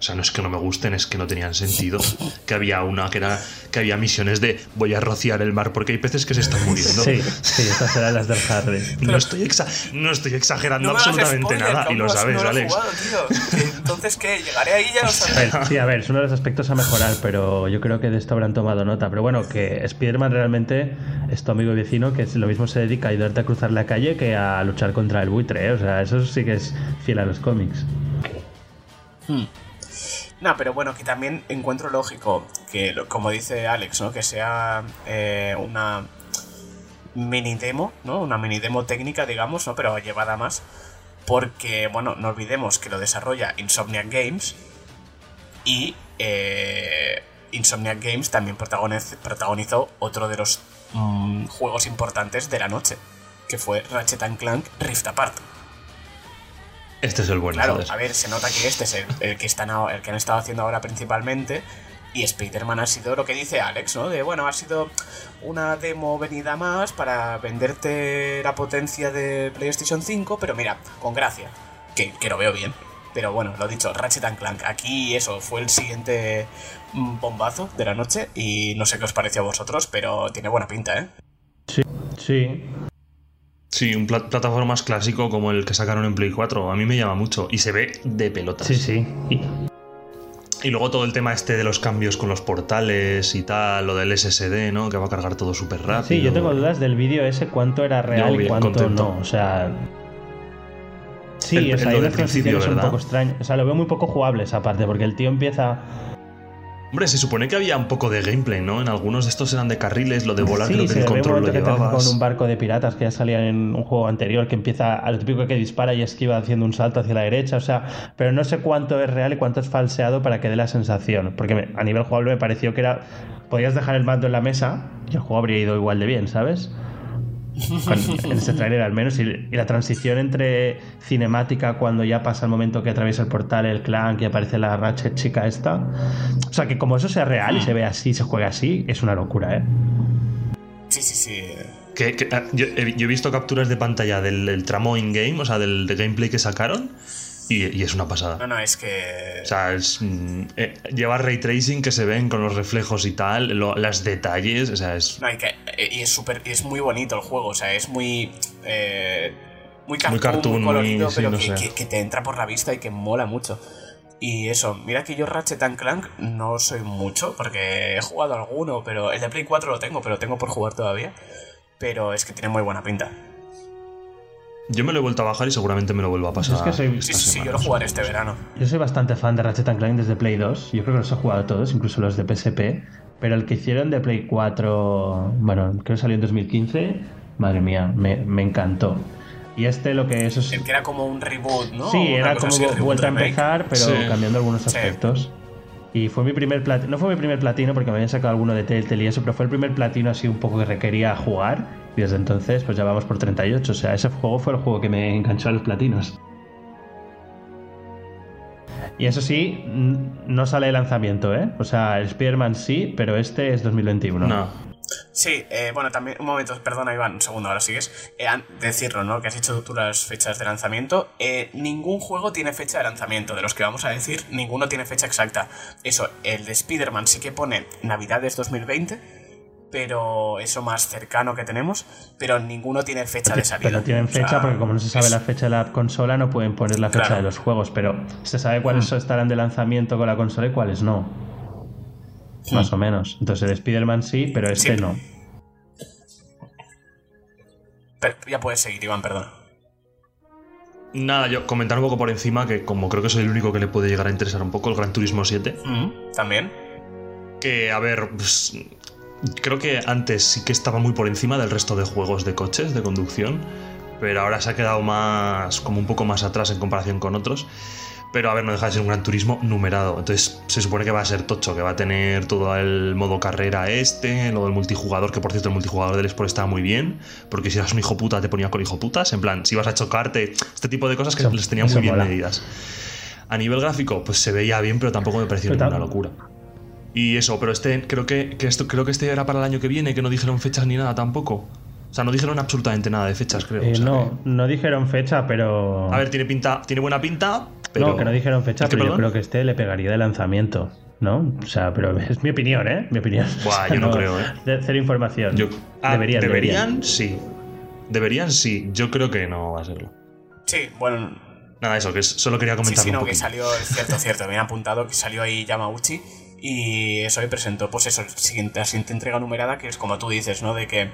O sea, no es que no me gusten, es que no tenían sentido. Que había una que era que había misiones de voy a rociar el mar porque hay peces que se están muriendo. Sí, sí, estas serán las del Harry. No estoy, exa- no estoy exagerando No absolutamente spoiler, nada y lo sabes, no lo Alex. jugado, tío. Entonces, ¿qué? ¿Llegaré ahí ya lo ver, sí, a ver, es uno de los aspectos a mejorar, pero yo creo que de esto habrán tomado nota. Pero bueno, que Spider-Man realmente es tu amigo y vecino, que es- lo mismo se dedica a ayudarte a cruzar la calle que a luchar contra el buitre, ¿eh? O sea, eso sí que es fiel a los cómics. No, pero bueno, que también encuentro lógico que, como dice Alex, ¿no? Que sea eh, una mini demo, ¿no? Una mini demo técnica, digamos, ¿no? Pero llevada más. Porque, bueno, no olvidemos que lo desarrolla Insomniac Games. Y eh, Insomniac Games también protagoniz- protagonizó otro de los mm, juegos importantes de la noche. Que fue Ratchet Clank Rift Apart. Este es el bueno. Claro, joder. a ver, se nota que este es el, el que están el que han estado haciendo ahora principalmente. Y Spider-Man ha sido lo que dice Alex, ¿no? De bueno, ha sido una demo venida más para venderte la potencia de PlayStation 5, pero mira, con gracia. Que, que lo veo bien. Pero bueno, lo dicho, Ratchet and Clank. Aquí eso fue el siguiente mm, bombazo de la noche. Y no sé qué os pareció a vosotros, pero tiene buena pinta, ¿eh? Sí, Sí, un pla- plataformas clásico como el que sacaron en Play 4. A mí me llama mucho. Y se ve de pelotas. sí, sí. Y- Y luego todo el tema este de los cambios con los portales y tal, lo del SSD, ¿no? Que va a cargar todo súper rápido. Sí, yo tengo dudas del vídeo ese, cuánto era real y cuánto contento. no. O sea. Sí, El- o sea, hay unas transiciones un poco extrañas. O sea, lo veo muy poco jugable esa parte, porque el tío empieza. Hombre, se supone que había un poco de gameplay, ¿no? En algunos de estos eran de carriles, lo de volar sí, creo que el control lo que te llevabas. con un barco de piratas que ya salía en un juego anterior, que empieza a lo típico que dispara y esquiva haciendo un salto hacia la derecha, o sea, pero no sé cuánto es real y cuánto es falseado para que dé la sensación, porque me- a nivel jugable me pareció que era, podías dejar el mando en la mesa y el juego habría ido igual de bien, ¿sabes? Con- en ese tráiler al menos y, y la transición entre cinemática cuando ya pasa el momento que atraviesa el portal el clan que aparece la Ratchet chica esta. O sea que como eso sea real y se ve así se juega así es una locura eh Sí, sí, sí. Que- que- ah, yo, he, yo he visto capturas de pantalla del, del tramo in-game, o sea, del, del gameplay que sacaron, y, y es una pasada. No, no, es que. O sea, es, mm, eh, lleva ray tracing que se ven con los reflejos y tal, las detalles, o sea, es No, y, que, eh, y es súper y es muy bonito el juego, o sea, es muy eh, muy cartoon, muy, cartoon, muy- colorido, sí, pero no que, sé. que- que te entra por la vista y que mola mucho. Y eso, mira que yo Ratchet and Clank no soy mucho, porque he jugado alguno, pero el de Play 4 lo tengo, pero lo tengo por jugar todavía. Pero es que tiene muy buena pinta. Yo me lo he vuelto a bajar y seguramente me lo vuelvo a pasar. es que soy- Sí, esta sí, sí, yo lo jugaré este verano. Yo soy bastante fan de Ratchet Clank desde Play 2. Yo creo que los he jugado todos, incluso los de PSP. Pero el que hicieron de Play 4, bueno, creo que salió en 2015, madre mía, me, me encantó. Y este lo que eso es... El que era como un reboot, ¿no? sí, Una era como así, vuelta a empezar, pero Sí. cambiando algunos Sí. aspectos. Y fue mi primer platino, no fue mi primer platino porque me habían sacado alguno de Telltale y eso, pero fue el primer platino así un poco que requería jugar. Y desde entonces pues ya vamos por 38, o sea, ese juego fue el juego que me enganchó a los platinos. Y eso sí, no sale de lanzamiento, ¿eh? O sea, el Spider-Man sí, pero este es 2021. No. Sí, eh, bueno, también, un momento, perdona Iván, un segundo, ahora sigues. Eh, decirlo, ¿no? Que has hecho tú las fechas de lanzamiento. Eh, ningún juego tiene fecha de lanzamiento, de los que vamos a decir, ninguno tiene fecha exacta. Eso, el de Spider-Man sí que pone Navidades 2020 pero eso más cercano que tenemos, pero ninguno tiene fecha de salida. Pero tienen fecha porque como no se sabe la fecha de la consola no pueden poner la fecha de los juegos, pero se sabe cuáles mm. estarán de lanzamiento con la consola y cuáles no. Más o menos. Entonces el Spider-Man sí, pero este no. ya puedes seguir, Iván, perdón. Nada, yo comentar un poco por encima que como creo que soy el único que le puede llegar a interesar un poco el Gran Turismo 7. Mm, también. Que, a ver, pues, creo que antes sí que estaba muy por encima del resto de juegos de coches, de conducción, pero ahora se ha quedado más, como un poco más atrás en comparación con otros. Pero a ver, no deja de ser un gran turismo numerado. Entonces se supone que va a ser tocho, que va a tener todo el modo carrera este, lo del multijugador, que por cierto el multijugador del Sport estaba muy bien, porque si eras un hijo puta te ponía con hijo putas, en plan, si ibas a chocarte, este tipo de cosas que les tenía muy bien medidas. A nivel gráfico, pues se veía bien, pero tampoco me pareció una locura. Y eso, pero este, creo que, esto, creo que este era para el año que viene, que no dijeron fechas ni nada tampoco. O sea, no dijeron absolutamente nada de fechas, creo. Eh, no, no dijeron fecha, pero. A ver, tiene pinta, tiene buena pinta, no, que no dijeron fecha, pero yo creo que este le pegaría de lanzamiento. ¿no? O sea, pero es mi opinión, ¿eh? Mi opinión. Buah, yo no, creo, ¿eh? De cero información. Ah, deberían, deberían, sí. Deberían, sí. Yo creo que no va a serlo. Sí, bueno. Nada, eso, que solo quería comentar. Sí, sí, no, que salió, cierto, cierto. Me han apuntado que salió ahí Yamauchi y eso me presentó, pues eso, la siguiente, entrega numerada, que es como tú dices, ¿no? De que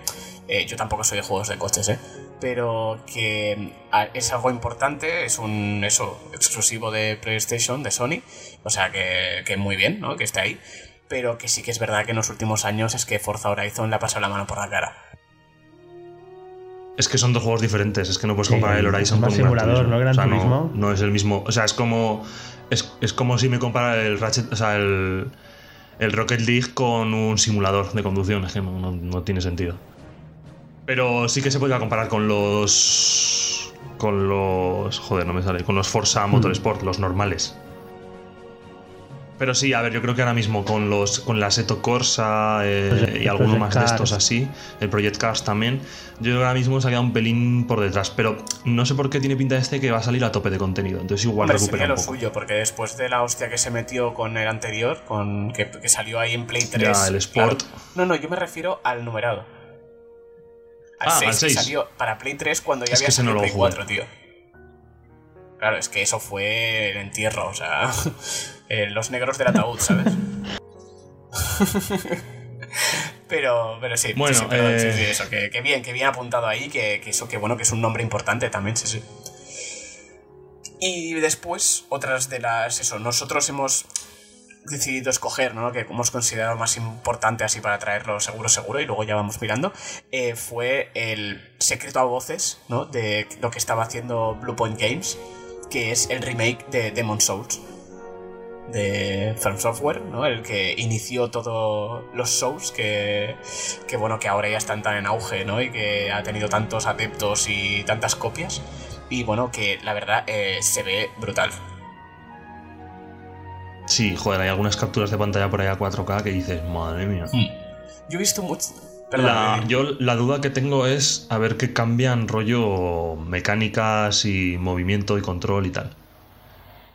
eh, yo tampoco soy de juegos de coches, ¿eh? Pero que es algo importante, es un eso exclusivo de PlayStation, de Sony, o sea que, que muy bien, ¿no? Que esté ahí. Pero que sí que es verdad que en los últimos años es que Forza Horizon le ha pasado la mano por la cara. Es que son dos juegos diferentes, es que no puedes comparar el Horizon con simulador, ¿no? Gran Turismo. no, es el mismo. O sea, es como es, como si me comparara el Ratchet, o sea, el, Rocket League con un simulador de conducción, es que no, tiene sentido. Pero sí que se podría comparar con los. Con los. Joder, no me sale. Con los Forza Motorsport, los normales. Pero sí, a ver, yo creo que ahora mismo con los con la Seto Corsa eh, y alguno más de estos así, el Project Cars también, yo creo que ahora mismo se ha quedado un pelín por detrás. Pero no sé por qué tiene pinta este que va a salir a tope de contenido. Entonces igual recupera un lo suyo, porque después de la hostia que se metió con el anterior, con que, salió ahí en Play 3. Ya, el Sport. no, no, yo me refiero al numerado. Al ah, 6, que salió para Play 3 cuando ya había salido Play 4, tío. Claro, es que eso fue el entierro, o sea, eh, los negros del ataúd, ¿sabes? pero, pero sí, bueno, sí, eh, eso, que, bien, que bien apuntado ahí, que, eso, que bueno, que es un nombre importante también, sí, sí. Y después, otras de las, eso, nosotros hemos decidido escoger, ¿no? Que hemos considerado más importante así para traerlo seguro, seguro, y luego ya vamos mirando, eh, fue el secreto a voces, ¿no? De lo que estaba haciendo Bluepoint Games que es el remake de Demon Souls de From Software, ¿no? El que inició todos los Souls que, que, bueno, que ahora ya están tan en auge, ¿no? Y que ha tenido tantos adeptos y tantas copias. Y bueno, que la verdad eh, se ve brutal. Sí, joder, hay algunas capturas de pantalla por ahí a 4K que dices, madre mía. Hmm. Yo he visto mucho, la, yo la duda que tengo es a ver qué cambian rollo mecánicas y movimiento y control y tal.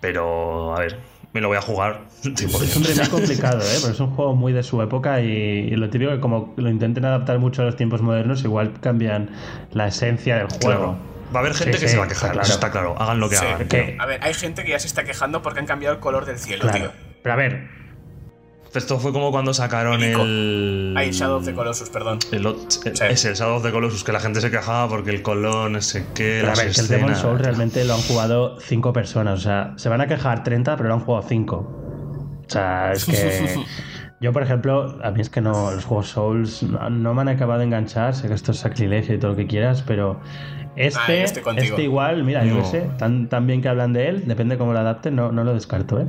Pero, a ver, me lo voy a jugar. Es un remake complicado, ¿eh? Pero es un juego muy de su época y, lo típico que como lo intenten adaptar mucho a los tiempos modernos, igual cambian la esencia del juego. Va a haber gente que se va a quejar, está claro. está claro. Hagan lo que hagan. A ver, hay gente que ya se está quejando porque han cambiado el color del cielo, tío. Pero a ver, esto fue como cuando sacaron el. Ay, Shadow of the Colossus, perdón. El, Es el Shadow of the Colossus, que la gente se quejaba porque el color, no sé qué. a ver, que el Demon Soul realmente lo han jugado 5 personas. O sea, se van a quejar 30, pero lo han jugado 5. O sea, es que. Yo, por ejemplo, a mí es que no, los juegos Souls no, me han acabado de enganchar. Sé que esto es sacrilegio y todo lo que quieras, pero este, este igual, mira, yo sé, tan, tan bien que hablan de él, depende cómo lo adapten, no, no lo descarto, ¿eh?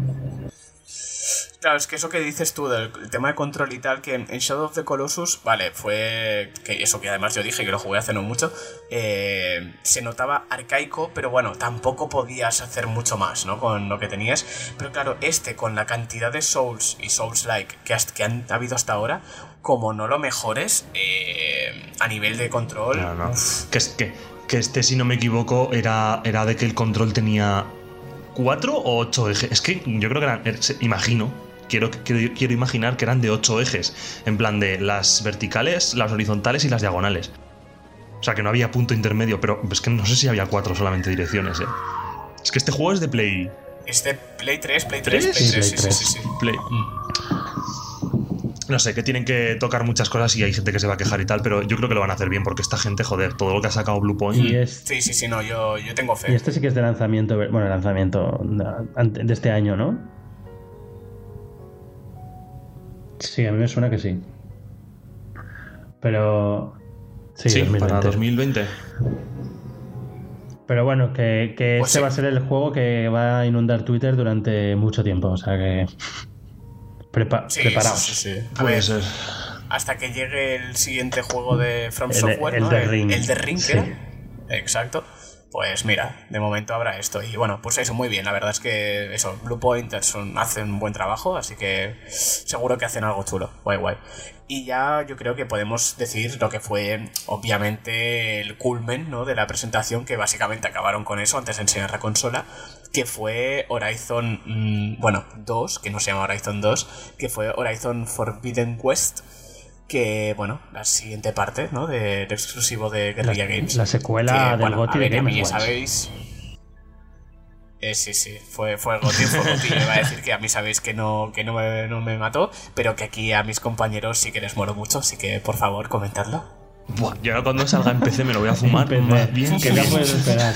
Claro, es que eso que dices tú del el tema de control y tal, que en Shadow of the Colossus, vale, fue. que eso que además yo dije que lo jugué hace no mucho, eh, se notaba arcaico, pero bueno, tampoco podías hacer mucho más, ¿no? Con lo que tenías. Pero claro, este, con la cantidad de Souls y Souls-like que, que han habido hasta ahora, como no lo mejores, eh, a nivel de control. No, no. uf, Que, es- que, que este, si no me equivoco, era, era de que el control tenía cuatro o ocho ejes. Es que yo creo que eran. se- Imagino. Quiero, quiero, quiero imaginar que eran de ocho ejes. En plan de las verticales, las horizontales y las diagonales. O sea que no había punto intermedio, pero es que no sé si había cuatro solamente direcciones, eh. Es que este juego es de Play. Es de Play 3, Play 3, ¿Tres? Play Sí, 3, sí, Play sí, sí, sí. Play. No sé, que tienen que tocar muchas cosas y hay gente que se va a quejar y tal, pero yo creo que lo van a hacer bien porque esta gente, joder, todo lo que ha sacado Blue Point. Y, es, Sí, sí, sí, no, yo, yo tengo y fe. este sí que es de lanzamiento, bueno, lanzamiento de este año, ¿no? Sí, a mí me suena que sí. Pero... Sí, Sí, 2020. para 2020. Pero bueno, que, que Pues este sí. va a ser el juego que va a inundar Twitter durante mucho tiempo. O sea que. prepa- Sí, preparaos. sí, sí, sí. A ver, ser. hasta que llegue el siguiente juego de From El- Software, el ¿no? de Ring. El de Ring, Sí. ¿era? Exacto. Pues mira, de momento habrá esto. Y bueno, pues eso, muy bien. La verdad es que eso, Blue Point son- hacen un buen trabajo, así que seguro que hacen algo chulo. Guay, guay. Y ya yo creo que podemos decir lo que fue, obviamente, el culmen ¿no? de la presentación, que básicamente acabaron con eso antes de enseñar la consola, que fue Horizon, mm, bueno, 2, que no se llama Horizon 2, que fue Horizon Forbidden West, que, bueno, la siguiente parte, ¿no? Del exclusivo de Guerrilla Games. La secuela Que, del bueno, GOTY de ver, a mí Games ya sabéis... Eh, sí, sí, fue, fue el GOTY, fue GOTY. Yo iba a decir que a mí sabéis que no, que no, me, no me mató, pero que aquí a mis compañeros sí que les moro mucho, así que por favor, comentadlo. Buah, yo ahora cuando salga en PC me lo voy a fumar más bien ¿Qué que ya puedes esperar?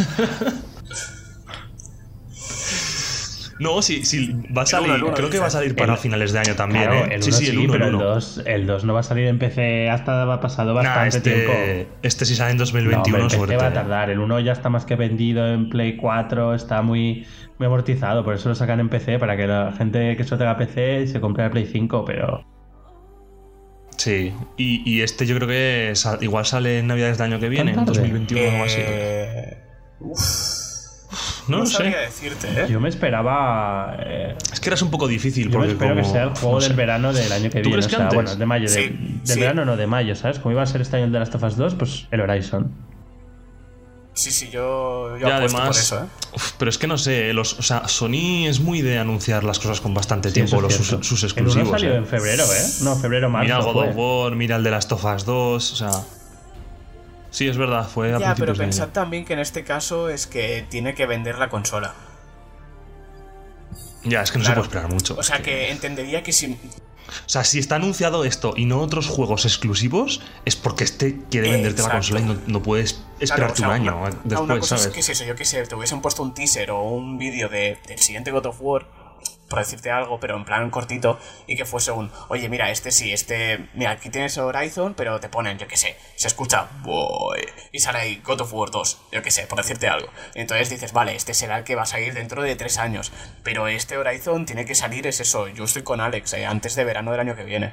No, sí, sí, va a El salir. uno, el uno, creo que va a salir para El- finales de año también, Claro, ¿eh? el sí, 1 sí, sí, el 1, pero el el 1. 2, el 2 no va a salir en PC hasta ha pasado Nah, bastante tiempo. este, este sí sale en No, 2021, hombre, en PC suerte. va a tardar. El 1 ya está más que vendido en Play 4, está muy, muy amortizado, por eso lo sacan en PC, para que la gente que solo tenga PC se compre la Play 5, pero Sí, y, y este yo creo que sa- igual sale en Navidades del año que viene, en tarde? 2021 o algo así. Eh, uf, No no, lo sabría sé. decirte, ¿eh? yo me esperaba... eh, Es que eras un poco difícil yo me espero como- que sea el juego no sé. del verano del año que ¿Tú viene. crees O que sea, antes? bueno, de mayo. de- del sí. verano no, de mayo, ¿sabes? Como iba a ser este año el de Last of Us 2, pues el Horizon. Sí, sí, yo, yo además, por eso, ¿eh? uf, pero es que no sé, los, o sea, Sony es muy de anunciar las cosas con bastante Sí, tiempo, los, sus, sus El uno exclusivos. salió ¿eh? en febrero, ¿eh? No, febrero, marzo. Mira el God of War, mira el de Last of Us 2, o sea. Sí, es verdad, fue a Ya, pero pensad también que en este caso es que tiene que vender la consola. Ya, es que no Claro. se puede esperar mucho. O sea que entendería que si. O sea, si está anunciado esto y no otros juegos exclusivos, es porque este quiere venderte la consola y no, no puedes Claro, esperarte o sea, un año una- después, una cosa ¿sabes? es que es eso, yo que sé, te hubiesen puesto un teaser o un vídeo de, del siguiente God of War, por decirte algo, pero en plan cortito, y que fuese un, oye, mira, este sí, este, mira, aquí tienes Horizon, pero te ponen, yo que sé, se escucha, y sale ahí God of War 2, yo que sé, por decirte algo. Entonces dices, vale, este será el que va a salir dentro de tres años, pero este Horizon tiene que salir, es eso, yo estoy con Alex, eh, antes de verano del año que viene.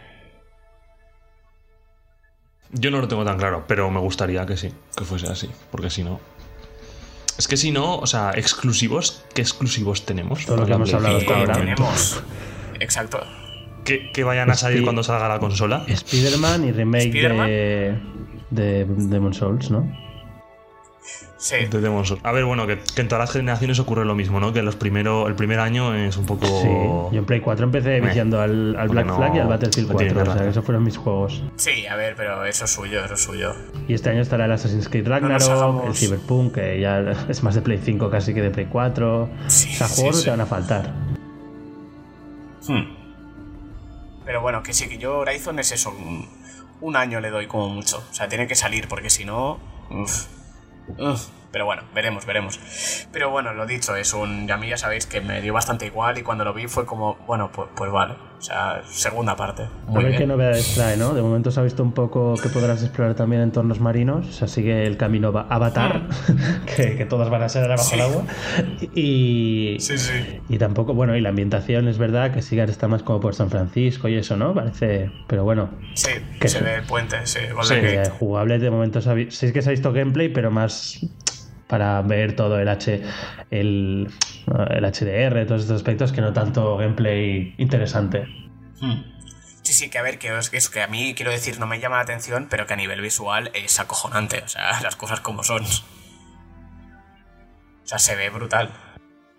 Yo no lo tengo tan claro, pero me gustaría que sí, que fuese así, porque si no. Es que si no, o sea, exclusivos, ¿qué exclusivos tenemos? Todo lo que hemos hablado hasta ahora. tenemos, exacto, Que, que vayan a salir Spi- cuando salga la consola. Spider-Man y remake de, de Demon Souls, ¿no? Sí. de Demon's Souls. A ver, bueno, que, que en todas las generaciones ocurre lo mismo, ¿no? Que los primero, el primer año es un poco. Sí, yo en Play 4 empecé viciando al, al Black no- Flag y al Battlefield no tiene 4, o sea, que esos fueron mis juegos. Sí, a ver, pero eso es suyo, eso es suyo. Y este año estará el Assassin's Creed Ragnarok, hagamos- el Cyberpunk, que ya es más de Play 5 casi que de Play 4. Sí, o sea, juegos no sí. te van a faltar. Hmm. Pero bueno, que sí, que yo Horizon es eso. Un, un año le doy como mucho. O sea, tiene que salir, porque si no. uf, uf, Pero bueno, veremos, veremos. Pero bueno, lo dicho, es un. A mí ya sabéis que me dio bastante igual y cuando lo vi fue como, bueno, pues, pues vale. O sea, segunda parte. a ver qué novedades trae, ¿no? De momento se ha visto un poco que podrás explorar también entornos marinos. O sea, sigue el camino Avatar, hmm. que, todas van a ser bajo el agua. Y, sí, sí. y tampoco, bueno, y la ambientación es verdad que sigue está más como por San Francisco y eso, ¿no? Parece, pero bueno. Sí, que se ve el puente, sí. sí jugable de momento. Sí es que se ha visto gameplay, pero más para ver todo el H el, el HDR, todos estos aspectos que no tanto gameplay interesante. Hmm. Sí, sí, que a ver, que es que a mí quiero decir, no me llama la atención, pero que a nivel visual es acojonante, o sea, las cosas como son. O sea, se ve brutal.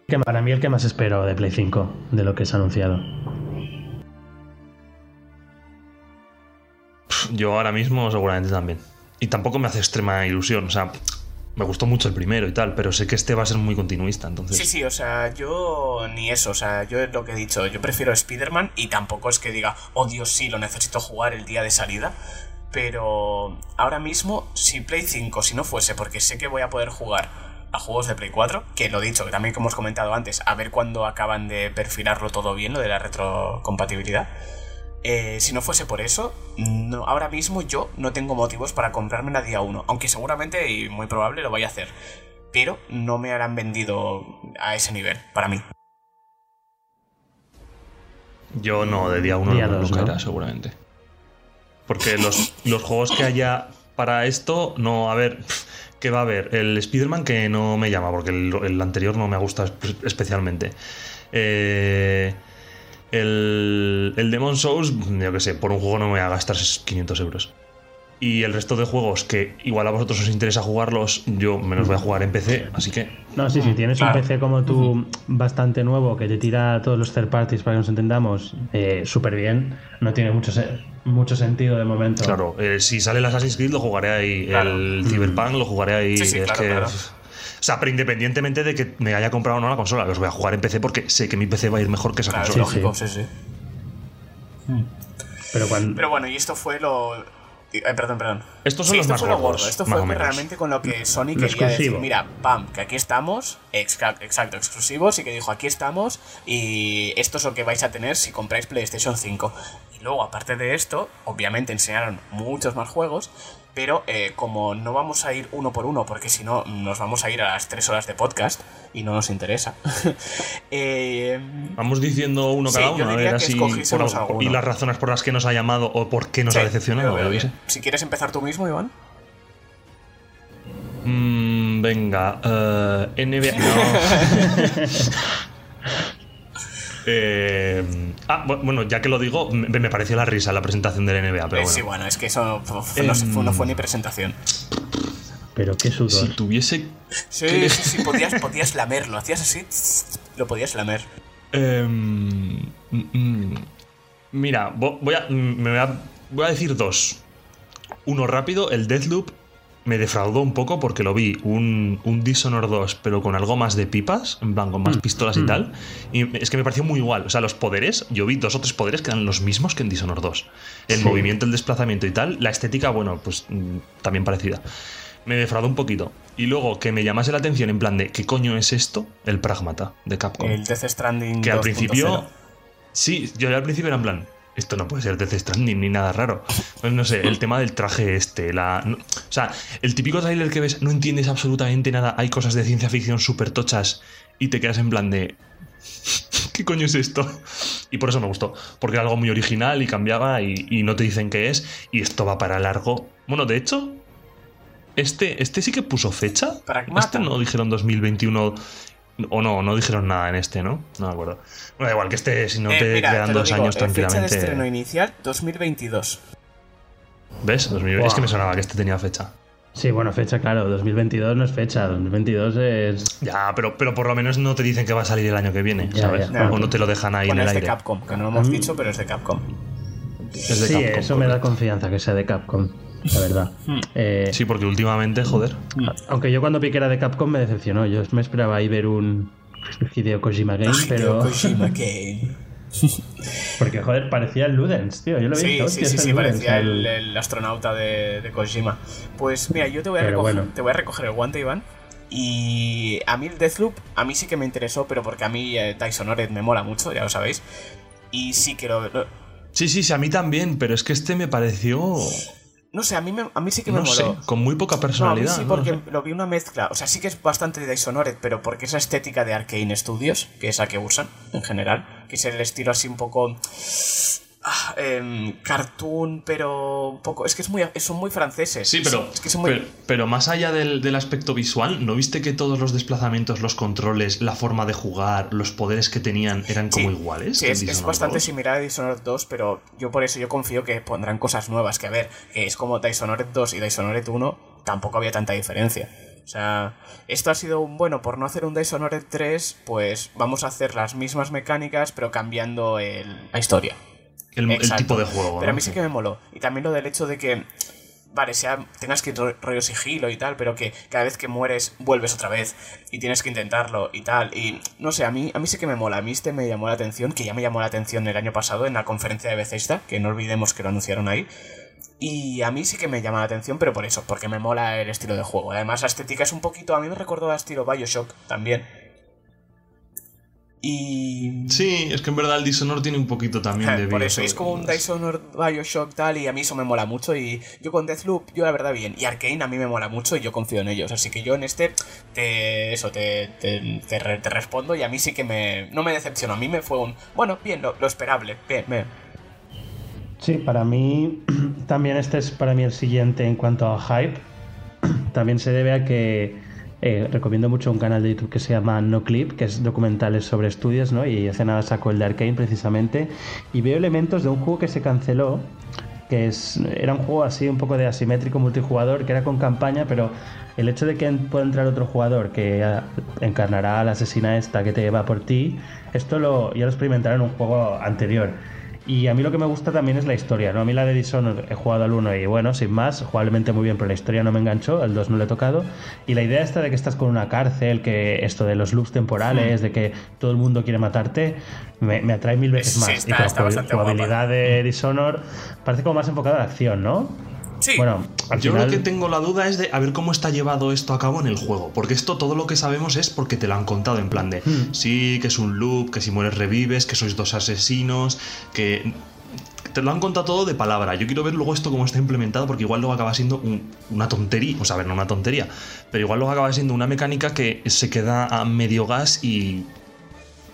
Que para mí el que más espero de Play 5, de lo que se ha anunciado. Yo ahora mismo seguramente también. Y tampoco me hace extrema ilusión, o sea, me gustó mucho el primero y tal, pero sé que este va a ser muy continuista, entonces. Sí, sí, o sea, yo ni eso, o sea, yo es lo que he dicho, yo prefiero Spider-Man y tampoco es que diga, oh Dios, sí, lo necesito jugar el día de salida. Pero ahora mismo, si Play 5, si no fuese, porque sé que voy a poder jugar a juegos de Play 4, que lo dicho, que también como hemos comentado antes, a ver cuándo acaban de perfilarlo todo bien, lo de la retrocompatibilidad. Eh, si no fuese por eso, no, ahora mismo yo no tengo motivos para comprarme la día 1, aunque seguramente y muy probable lo vaya a hacer, pero no me harán vendido a ese nivel, para mí. Yo no, de día 1 no, lo caerá, seguramente. Porque los, los juegos que haya para esto, no, a ver, ¿qué va a haber? El Spider-Man que no me llama, porque el, el anterior no me gusta especialmente. Eh el, el Demon Souls, yo que sé, por un juego no me voy a gastar 500 euros. Y el resto de juegos que igual a vosotros os interesa jugarlos, yo me los voy a jugar en PC, así que. No, sí, sí, tienes un PC como tú bastante nuevo que te tira todos los third parties para que nos entendamos eh, súper bien, no tiene mucho, mucho sentido de momento. Claro, eh, si sale el Assassin's Creed lo jugaré ahí, el Cyberpunk lo jugaré ahí. es que. O sea, pero independientemente de que me haya comprado o no la consola, los voy a jugar en PC porque sé que mi PC va a ir mejor que esa consola. Lógico, sí, sí. Hmm. Pero, pero bueno, y esto fue lo. perdón, perdón. Estos son los más gordos, Esto fue realmente con lo que Sony quería decir, mira, pam, que aquí estamos, exacto, exclusivos, y que dijo, aquí estamos, y esto es lo que vais a tener si compráis PlayStation 5. Y luego, aparte de esto, obviamente enseñaron muchos más juegos, pero eh, como no vamos a ir uno por uno, porque si no nos vamos a ir a las tres horas de podcast y no nos interesa. Eh, vamos diciendo uno cada uno, a ver así y las razones por las que nos ha llamado o por qué nos ha decepcionado. si quieres empezar tú mismo, Iván. Mm, venga, eh, NBA. No. Eh, ah, bueno, ya que lo digo, me, pareció la risa la presentación del NBA, pero eh, Sí, bueno, es que eso no fue, ni presentación. Pero qué sudor. Si tuviese. Sí, sí, sí, podías, podías lamerlo. Hacías así, lo podías lamer. Em, mm, mm. mira, voy a, me voy a, voy a decir dos. Uno rápido, el Deathloop me defraudó un poco porque lo vi un, un Dishonored 2, pero con algo más de pipas, en plan, con más mm. pistolas y mm. tal. Y es que me pareció muy igual. O sea, los poderes, yo vi dos o tres poderes que eran los mismos que en Dishonored 2. El movimiento, el desplazamiento y tal. La estética, bueno, pues mm, también parecida. Me defraudó un poquito. Y luego que me llamase la atención en plan de ¿qué coño es esto? El Pragmata de Capcom. El Death Stranding. Que al principio. Sí, yo al principio era en plan esto no puede ser Death Stranding ni nada raro. Pues no sé, el tema del traje este, la... o sea, el típico trailer que ves, no entiendes absolutamente nada, hay cosas de ciencia ficción súper tochas y te quedas en plan de... ¿Qué coño es esto? Y por eso me gustó, porque era algo muy original y cambiaba y, no te dicen qué es y esto va para largo. Bueno, de hecho, este, este sí que puso fecha. Este no dijeron 2021 o no, no dijeron nada en este, ¿no? No me acuerdo. Bueno, igual que este, si no eh, te quedan dos años tranquilamente. Fecha de estreno inicial 2022. ¿Ves? Es que me sonaba que este tenía fecha. Sí, bueno, fecha, claro. 2022 no es fecha, 2022 es. Ya, pero, pero por lo menos no te dicen que va a salir el año que viene, ¿sabes? O no te lo dejan ahí en el es de Capcom, que no lo hemos mm. dicho, pero es de Capcom. Es de sí, eso me da confianza que sea de Capcom la verdad. Hmm. Eh, sí, porque últimamente, joder. Aunque yo cuando piqué era de Capcom me decepcionó. Yo me esperaba ahí ver un Hideo Kojima Game, pero. Kojima Game. Porque, joder, parecía el Ludens, tío. Yo lo vi Sí, sí, sí, sí, parecía el, astronauta de, Kojima. Pues mira, yo te voy, a recoger, te voy a recoger el guante, Iván. Y a mí el Deathloop, a mí sí que me interesó, pero porque a mí eh, Dishonored me mola mucho, ya lo sabéis. Y sí que lo, lo- Sí, sí, sí, a mí también, pero es que este me pareció. No sé, a mí, me- a mí sí que me No sé, moló. con muy poca No, a mí personalidad. sí, porque No sé. lo vi una mezcla. O sea, sí que es bastante Dishonored, pero porque es la estética de Arkane Studios, que es la que usan en general. Que es el estilo así un poco. Ah, em, cartoon, pero un poco. Es que es muy, son muy franceses. Sí, pero, Es que son muy. pero, pero más allá del, del aspecto visual, ¿no viste que todos los desplazamientos, los controles, la forma de jugar, los poderes que tenían eran como Sí, iguales? Sí, es, bastante 2? similar a Dishonored 2, pero yo por eso yo confío que pondrán cosas nuevas. Que a ver, que es como Dishonored 2 y Dishonored 1, tampoco había tanta diferencia. O sea, esto ha sido un bueno, por no hacer un Dishonored 3, pues vamos a hacer las mismas mecánicas, pero cambiando el- la historia. El, tipo de juego. Pero a mí sí que me moló. Y también lo del hecho de que, vale, sea, tengas que ir ro- rollo sigilo y tal, pero que cada vez que mueres vuelves otra vez y tienes que intentarlo y tal. Y no sé, a mí, a mí sí que me mola. A mí este me llamó la atención, que ya me llamó la atención el año pasado en la conferencia de Bethesda, que no olvidemos que lo anunciaron ahí. Y a mí sí que me llama la atención, pero por eso, porque me mola el estilo de juego. Además, la estética es un poquito. A mí me recordó a estilo Bioshock también. Y. Sí, es que en verdad el Dishonored tiene un poquito también de Por eso, es como un Dishonored Bioshock tal, y a mí eso me mola mucho. Y yo con Deathloop, yo la verdad bien. Y Arkane a mí me mola mucho y yo confío en ellos. Así que yo en este, te, eso, te, te, te re- te respondo. Y a mí sí que me. No me decepcionó. A mí me fue un. Bueno, bien, lo, lo esperable. Bien, bien. Sí, para mí también este es para mí el siguiente en cuanto a hype. También se debe a que eh, recomiendo mucho un canal de YouTube que se llama No Clip, que es documentales sobre estudios, ¿no? Y hace nada sacó el de Arkane precisamente. Y veo elementos de un juego que se canceló, que es, era un juego así un poco de asimétrico multijugador, que era con campaña, pero el hecho de que pueda entrar otro jugador que ah, encarnará a la asesina esta que te lleva por ti, esto lo, ya lo experimentaron en un juego anterior. Y a mí lo que me gusta también es la historia, ¿no? A mí la de Dishonored he jugado al 1 y bueno, sin más, jugablemente muy bien, pero la historia no me enganchó, al 2 no le he tocado. Y la idea esta de que estás con una cárcel, que esto de los loops temporales, de que todo el mundo quiere matarte, me, me atrae mil veces Sí, más. está- y la jugabilidad de Dishonored parece como más enfocada a la acción, ¿no? Sí. Bueno, al Yo final... lo que tengo la duda es de a ver cómo está llevado esto a cabo en el juego. Porque esto todo lo que sabemos es porque te lo han contado en plan de Hmm. sí, que es un loop, que si mueres revives, que sois dos asesinos, que. Te lo han contado todo de palabra. Yo quiero ver luego esto cómo está implementado, porque igual luego acaba siendo un- una tontería. O sea, a ver, no una tontería. Pero igual luego acaba siendo una mecánica que se queda a medio gas y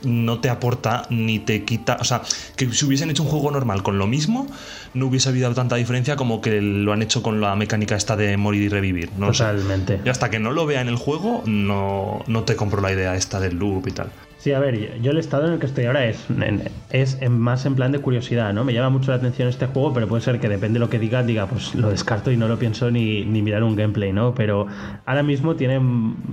no te aporta ni te quita. O sea, que si hubiesen hecho un juego normal con lo mismo, no hubiese habido tanta diferencia como que lo han hecho con la mecánica esta de morir y revivir. No. Totalmente. Y hasta que no lo vea en el juego, no, no te compro la idea esta del loop y tal. Sí, a ver, yo- yo el estado en el que estoy ahora es, en- es en- más en plan de curiosidad, ¿no? Me llama mucho la atención este juego, pero puede ser que depende de lo que diga, diga, pues lo descarto y no lo pienso ni, ni mirar un gameplay, ¿no? Pero ahora mismo tiene,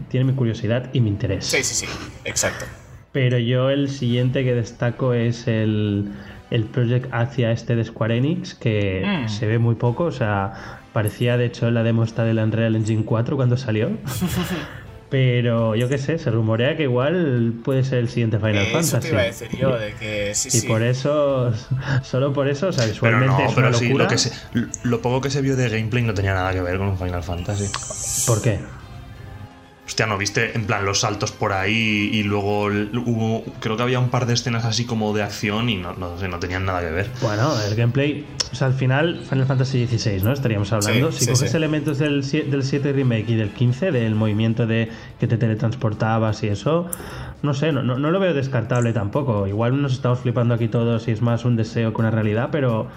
tiene mi curiosidad y mi interés. Sí, sí, sí. Exacto. Pero yo el siguiente que destaco es el, el Project hacia este de Square Enix, que Mm. se ve muy poco, o sea, parecía de hecho la demo esta del Unreal Engine 4 cuando salió. Pero yo qué sé, se rumorea que igual puede ser el siguiente Final Eso Fantasy. te iba a decir yo, de que sí, Y sí. por eso, solo por eso, o sea, Pero visualmente no, es pero una sí, locura. lo, que se- lo poco que se vio de gameplay no tenía nada que ver con un Final Fantasy. ¿Por qué? Hostia, ¿no viste en plan los saltos por ahí y luego hubo, creo que había un par de escenas así como de acción y no, no, sé, no tenían nada que ver. Bueno, el gameplay, o sea, al final Final Fantasy XVI, ¿no? Estaríamos hablando. Sí, si sí, coges sí. elementos del, del 7 remake y del 15, del movimiento de que te teletransportabas y eso, no sé, no, no, no lo veo descartable tampoco. Igual nos estamos flipando aquí todos y es más un deseo que una realidad, pero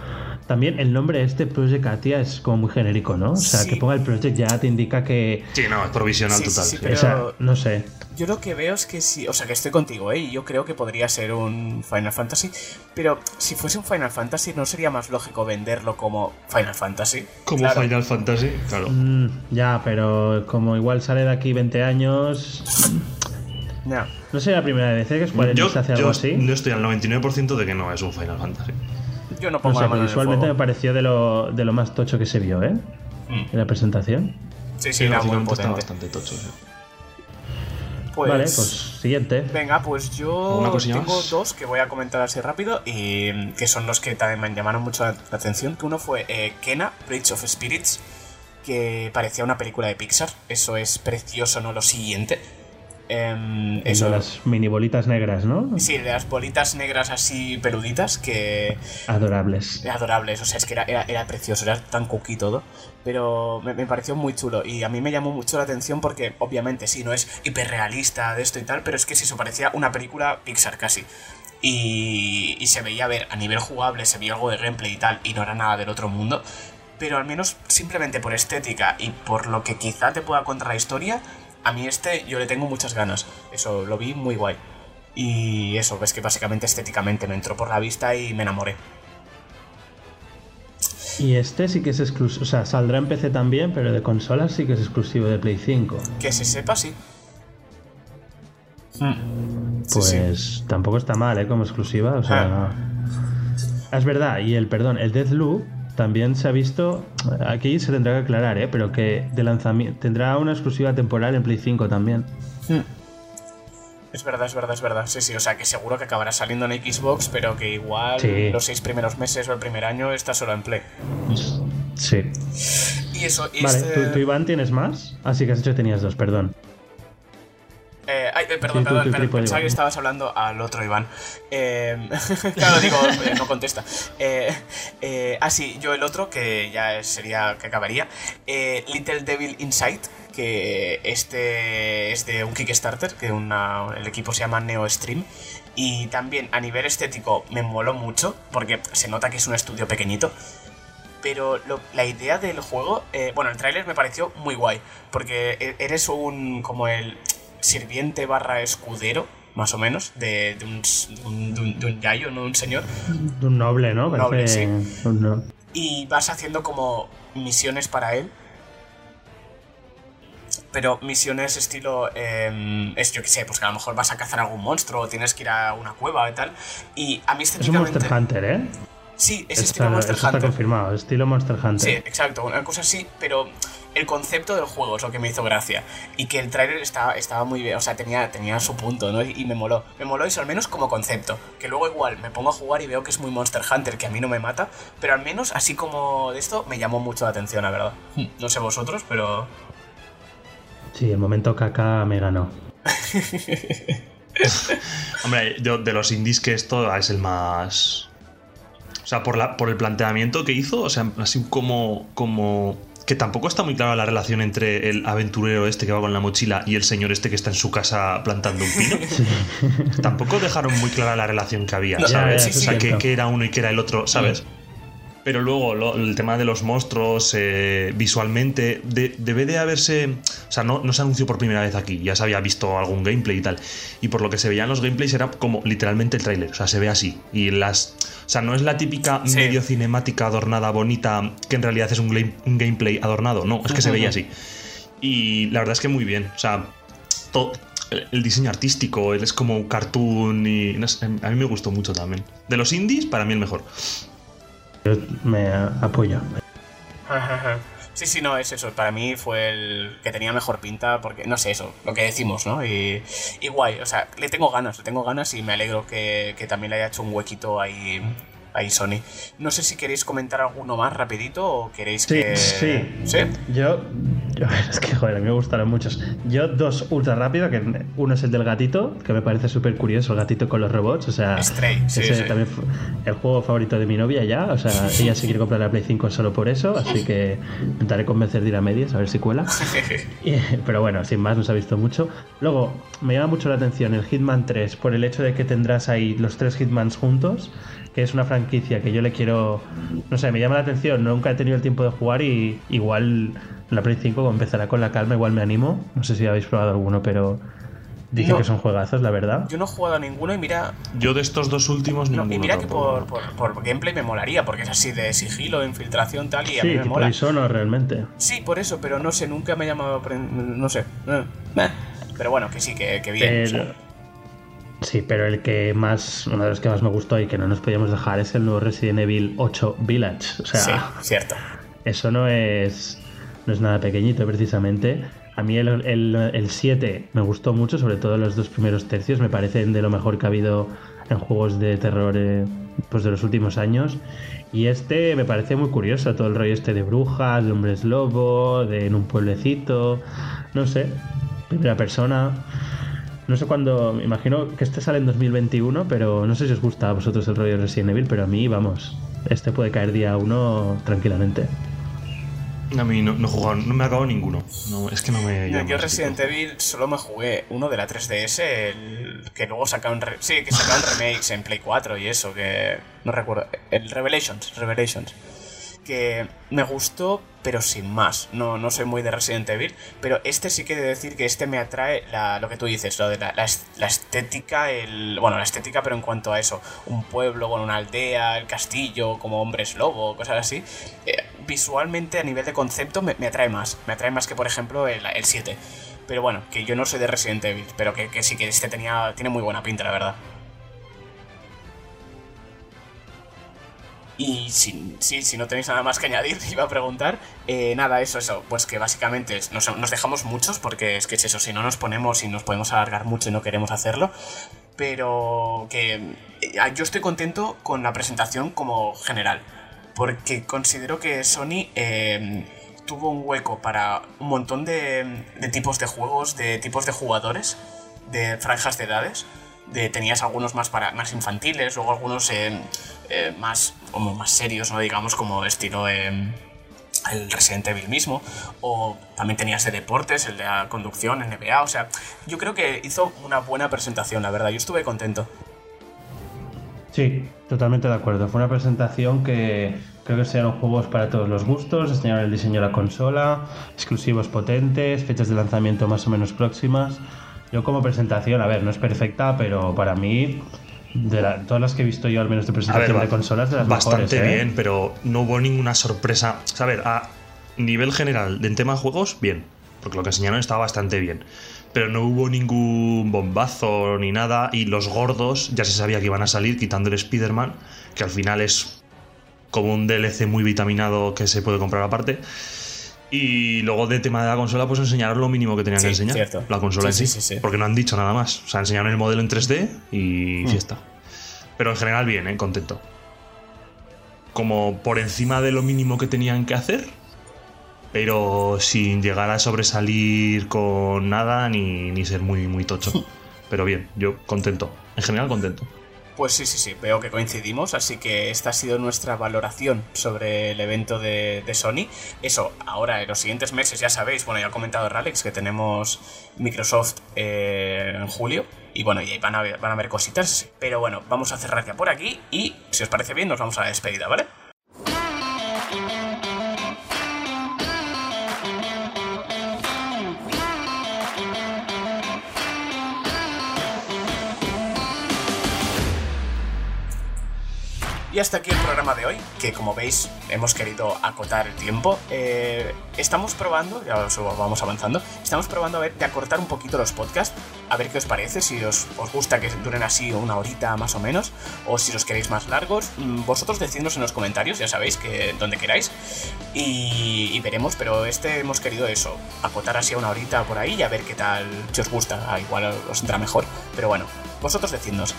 también el nombre este Project Atia es como muy genérico, ¿no? O sea, Sí. que ponga el Project ya te indica que... Sí, no, es provisional Sí, total. sí, sí. pero- o sea, no sé. Yo lo que veo es que sí, o sea, que estoy contigo, ¿eh? Y yo creo que podría ser un Final Fantasy, pero si fuese un Final Fantasy, ¿no sería más lógico venderlo como Final Fantasy? Como Claro. Final Fantasy, claro. Mm, ya, pero como igual sale de aquí 20 años... No. No sé la primera vez ¿eh? que Square Yo, Enix hace algo yo así. no estoy al 99% de que no es un Final Fantasy. Yo no No pongo sé, la mano visualmente me pareció de lo, de lo más tocho que se vio, ¿eh? Mm. En la presentación. Sí, sí, era muy potente. bastante tocho. sí. Pues, Vale, pues siguiente. Venga, pues yo ¿Una cosilla tengo más? dos que voy a comentar así rápido y mm, que son los que también me llamaron mucho la la atención. Que uno fue eh, Kena, Bridge of Spirits, que parecía una película de Pixar. Eso es precioso, ¿no? Lo siguiente. Em, Eso. Las mini bolitas negras, ¿no? Sí, de las bolitas negras así peluditas que... Adorables. Adorables, o sea, es que era, era, precioso, era tan cookie todo. Pero me, pareció muy chulo y a mí me llamó mucho la atención porque obviamente sí, no es hiperrealista de esto y tal, pero es que sí, eso parecía una película Pixar casi. Y, y se veía a ver, a nivel jugable se veía algo de gameplay y tal, y no era nada del otro mundo pero al menos simplemente por estética y por lo que quizá te pueda contar la historia, a mí este yo le tengo muchas ganas. Eso lo vi muy guay. Y eso, ves que básicamente estéticamente me entró por la vista y me enamoré. Y este sí que es exclusivo, o sea, saldrá en PC también, pero de consolas sí que es exclusivo de Play 5. Que se sepa, sí. Hmm. Pues tampoco está mal, ¿eh? Como exclusiva, o sea... Ah. Es verdad, y el, perdón, el Deathloop también se ha visto, aquí se tendrá que aclarar, ¿eh? pero que de lanzamiento tendrá una exclusiva temporal en Play 5 también. Hmm. Es verdad, es verdad, es verdad. Sí, sí, o sea que seguro que acabará saliendo en Xbox, pero que igual los seis primeros meses o el primer año está solo en Play. Sí. Y eso, vale, este ¿tú, Iván, tienes más? Así ah, que has dicho que tenías dos, perdón. Eh, ay, eh, perdón, perdón, pensaba que estabas hablando al otro Iván. Eh, claro, digo, no contesta. ah, sí, yo el otro, que ya sería que acabaría. Little Devil Inside, que este es de un Kickstarter, que el equipo se llama Neo Stream. Y también a nivel estético me moló mucho, porque se nota que es un estudio pequeñito pero la idea del juego, bueno, el tráiler me pareció muy guay, porque eres un, como el, sirviente barra escudero, más o menos, de, un, de, un, yayo, no un señor. De un noble, ¿no? Noble, sí. Y vas haciendo como misiones para él. Pero misiones estilo. Em, es yo que sé, pues que a lo mejor vas a cazar algún monstruo o tienes que ir a una cueva y tal. Y a mí Es un Monster Hunter, ¿eh? Sí, es estilo Monster Hunter. Está confirmado, estilo Monster Hunter. Sí, exacto, una cosa así, pero el concepto del juego es lo que me hizo gracia. Y que el tráiler estaba, estaba muy bien, o sea, tenía, tenía su punto, ¿no? Y, me moló. Me moló eso, al menos como concepto. Que luego igual me pongo a jugar y veo que es muy Monster Hunter, que a mí no me mata. Pero al menos así como de esto me llamó mucho la atención, la verdad. Hmm. No sé vosotros, pero... Sí, el momento caca me ganó. Hombre, yo de los indies que esto es el más... O sea, por, la, por el planteamiento que hizo, o sea, así como, como que tampoco está muy clara la relación entre el aventurero este que va con la mochila y el señor este que está en su casa plantando un pino. tampoco dejaron muy clara la relación que había, ¿sabes? o sea, que, era uno y que era el otro, ¿sabes? Pero luego el tema de los monstruos, eh, visualmente, debe de haberse. O sea, no, no, se anunció por primera vez aquí, ya se había visto algún gameplay y tal. Y por lo que se veían los gameplays era como literalmente el tráiler, o sea, se ve así. Y las. O sea, no es la típica medio cinemática adornada, bonita, que en realidad es un, gameplay adornado, no, es que se veía así. Y la verdad es que muy bien, o sea, todo, el diseño artístico, él es como cartoon y a mí me gustó mucho también. De los indies, para mí el mejor. Me apoyo. Sí, sí, no, es eso. Para mí fue el que tenía mejor pinta porque, no sé, eso, lo que decimos, ¿no? Y, y guay, o sea, le tengo ganas, le tengo ganas y me alegro que, que también le haya hecho un huequito ahí ahí Sony. No sé si queréis comentar alguno más rapidito o queréis que... Sí, sí. Yo, Es que, joder, a mí me gustaron muchos. Yo dos ultra rápido, que uno es el del gatito, que me parece súper curioso, el gatito con los robots, o sea... Stray, sí, ese también fue el juego favorito de mi novia ya, o sea, ella se quiere comprar la Play 5 solo por eso, así que intentaré convencer de ir a medias, a ver si cuela. pero bueno, sin más, no se ha visto mucho. Luego, me llama mucho la atención el Hitman 3 por el hecho de que tendrás ahí los tres Hitmans juntos que es una franquicia que yo le quiero, no sé, me llama la atención, nunca he tenido el tiempo de jugar y igual la Play 5 empezará con la calma, igual me animo, no sé si habéis probado alguno, pero dice que son juegazos, la verdad. Yo no he jugado a ninguno y mira... Yo de estos dos últimos no, Y mira que por, por, gameplay me molaría, porque es así de sigilo, infiltración, tal, y a mí me mola. no realmente. Sí, por eso, pero no sé, nunca me ha llamado... No sé. Eh, eh. Pero bueno, que sí, que, bien. Sí, pero el que más, uno de los que más me gustó y que no nos podíamos dejar es el nuevo Resident Evil 8 Village. O sea, sí, cierto. Eso no es, no es nada pequeñito, precisamente. A mí el, el, 7 me gustó mucho, sobre todo los dos primeros tercios, me parecen de lo mejor que ha habido en juegos de terror eh, pues de los últimos años. Y este me parece muy curioso, todo el rollo este de brujas, de hombres lobo, de en un pueblecito, no sé, primera persona. No sé cuándo, me imagino que este sale en 2021, pero no sé si os gusta a vosotros el rollo de Resident Evil, pero a mí, vamos, este puede caer día uno tranquilamente. A mí no, no he jugado, no me ha acabado ninguno. No, es que no me. Yo, llama yo Resident tipo. Evil solo me jugué uno de la 3DS, el que luego sacaron, sí, que sacaron remakes en Play 4 y eso, que no recuerdo, el Revelations, Revelations, que me gustó, pero sin más. No, no soy muy de Resident Evil, pero este sí que decir que este me atrae lo que tú dices, lo de la, la es- la estética, el, bueno, la estética, pero en cuanto a eso, un pueblo, bueno, una aldea, el castillo, como hombres lobo, cosas así. eh, visualmente, a nivel de concepto, me, me atrae más. Me atrae más que, por ejemplo, el, el 7. Pero bueno, que yo no soy de Resident Evil, pero que, que sí que este tenía, tiene muy buena pinta, la verdad. Y si, si no tenéis nada más que añadir, iba a preguntar. eh, nada, eso, eso. Pues que básicamente nos, dejamos muchos, porque es que es eso, si no nos ponemos y nos podemos alargar mucho y no queremos hacerlo. Pero que eh, yo estoy contento con la presentación como general. Porque considero que Sony eh, tuvo un hueco para un montón de, de tipos de juegos, de tipos de jugadores, de franjas de edades. De, tenías algunos más para más infantiles, luego algunos eh, eh, más como más serios, no digamos como estilo eh, el Resident Evil mismo, o también tenías de deportes, el de la conducción, NBA, o sea, yo creo que hizo una buena presentación, la verdad, yo estuve contento. Sí, totalmente de acuerdo. Fue una presentación que creo que enseñaron juegos para todos los gustos, enseñaron el diseño de la consola, exclusivos potentes, fechas de lanzamiento más o menos próximas. Yo como presentación, a ver, no es perfecta, pero para mí, de la- todas las que he visto yo al menos de ver, presentación de consolas, de las bastante mejores, ¿eh? bien, pero no hubo ninguna sorpresa. O sea, a ver, a nivel general, de en tema juegos, bien. Porque lo que enseñaron estaba bastante bien. Pero no hubo ningún bombazo ni nada. Y los gordos ya se sabía que iban a salir, quitando el Spider-Man, que al final es como un DLC muy vitaminado que se puede comprar aparte. Y luego de tema de la consola, pues enseñaron lo mínimo que tenían Sí, que enseñar. cierto. La consola Sí, en sí, sí. Porque no han dicho nada más. O sea, enseñaron el modelo en 3D y Mm. fiesta. Pero en general bien, ¿eh? contento. Como por encima de lo mínimo que tenían que hacer, pero sin llegar a sobresalir con nada ni, ni ser muy, muy tocho. Pero bien, yo contento. En general contento. Pues sí, sí, sí, veo que coincidimos, así que esta ha sido nuestra valoración sobre el evento de, Sony. Eso, ahora en los siguientes meses, ya sabéis, bueno, ya ha comentado Ralex que tenemos Microsoft eh, en julio. Y bueno, y ahí van a, van a ver cositas. Pero bueno, vamos a cerrar ya por aquí y, si os parece bien, nos vamos a la despedida, ¿vale? Y hasta aquí el programa de hoy, que como veis hemos querido acotar el tiempo. Eh, estamos probando, ya os vamos avanzando, estamos probando a ver de acortar un poquito los podcasts, a ver qué os parece, si os, os gusta que duren así una horita más o menos, o si los queréis más largos, mm, vosotros decidnos en los comentarios, ya sabéis que donde queráis, y, veremos, pero este hemos querido eso, acotar así a una horita por ahí y a ver qué tal, si os gusta, igual os entra mejor, pero bueno, vosotros decidnos.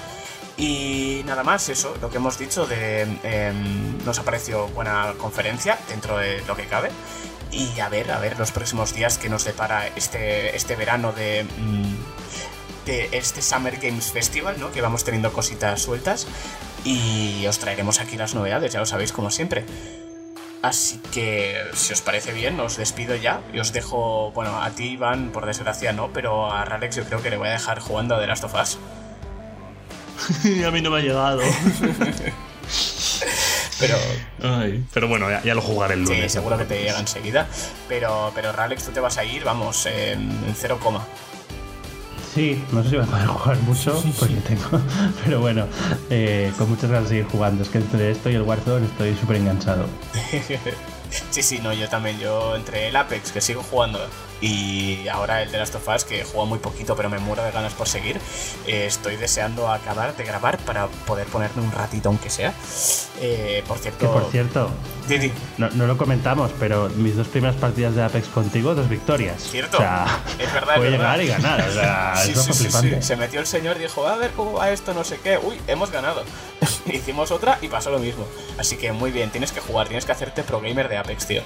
Y nada más, eso, lo que hemos dicho de em, nos ha parecido buena conferencia dentro de lo que cabe. Y a ver, a ver los próximos días que nos depara este, este verano de, mm, de este Summer Games Festival, ¿no? Que vamos teniendo cositas sueltas. Y os traeremos aquí las novedades, ya lo sabéis como siempre. Así que, si os parece bien, os despido ya y os dejo, bueno, a ti Iván, por desgracia no, pero a Ralex yo creo que le voy a dejar jugando a The Last of Us. a mí no me ha llegado. Pero Ay, pero bueno, ya, ya lo jugaré el lunes. sí, seguro que te llega enseguida. Pero, pero Ralex, tú te vas a ir, vamos, en, en cero coma. Sí, no sé si voy a poder jugar mucho porque tengo. Pero bueno, eh, con muchas ganas de seguir jugando. Es que entre esto y el Warzone estoy súper enganchado. sí, sí, no, yo también. Yo entre el Apex, que sigo jugando, Y ahora el de Last of Us, que juego muy poquito, pero me muero de ganas por seguir. eh, estoy deseando acabar de grabar para poder ponerme un ratito, aunque sea. Eh, por cierto. Que por cierto, Di, di. no, no lo comentamos, pero mis dos primeras partidas de Apex contigo, dos victorias. Cierto. O sea, Es verdad, es puede verdad. llegar y ganar. O sea, Sí, eso sí, sí, flipante. sí. Se metió el señor y dijo, a ver cómo va esto, no sé qué. Uy, hemos ganado. Hicimos otra y pasó lo mismo. Así que muy bien, tienes que jugar, tienes que hacerte pro gamer de Apex, tío.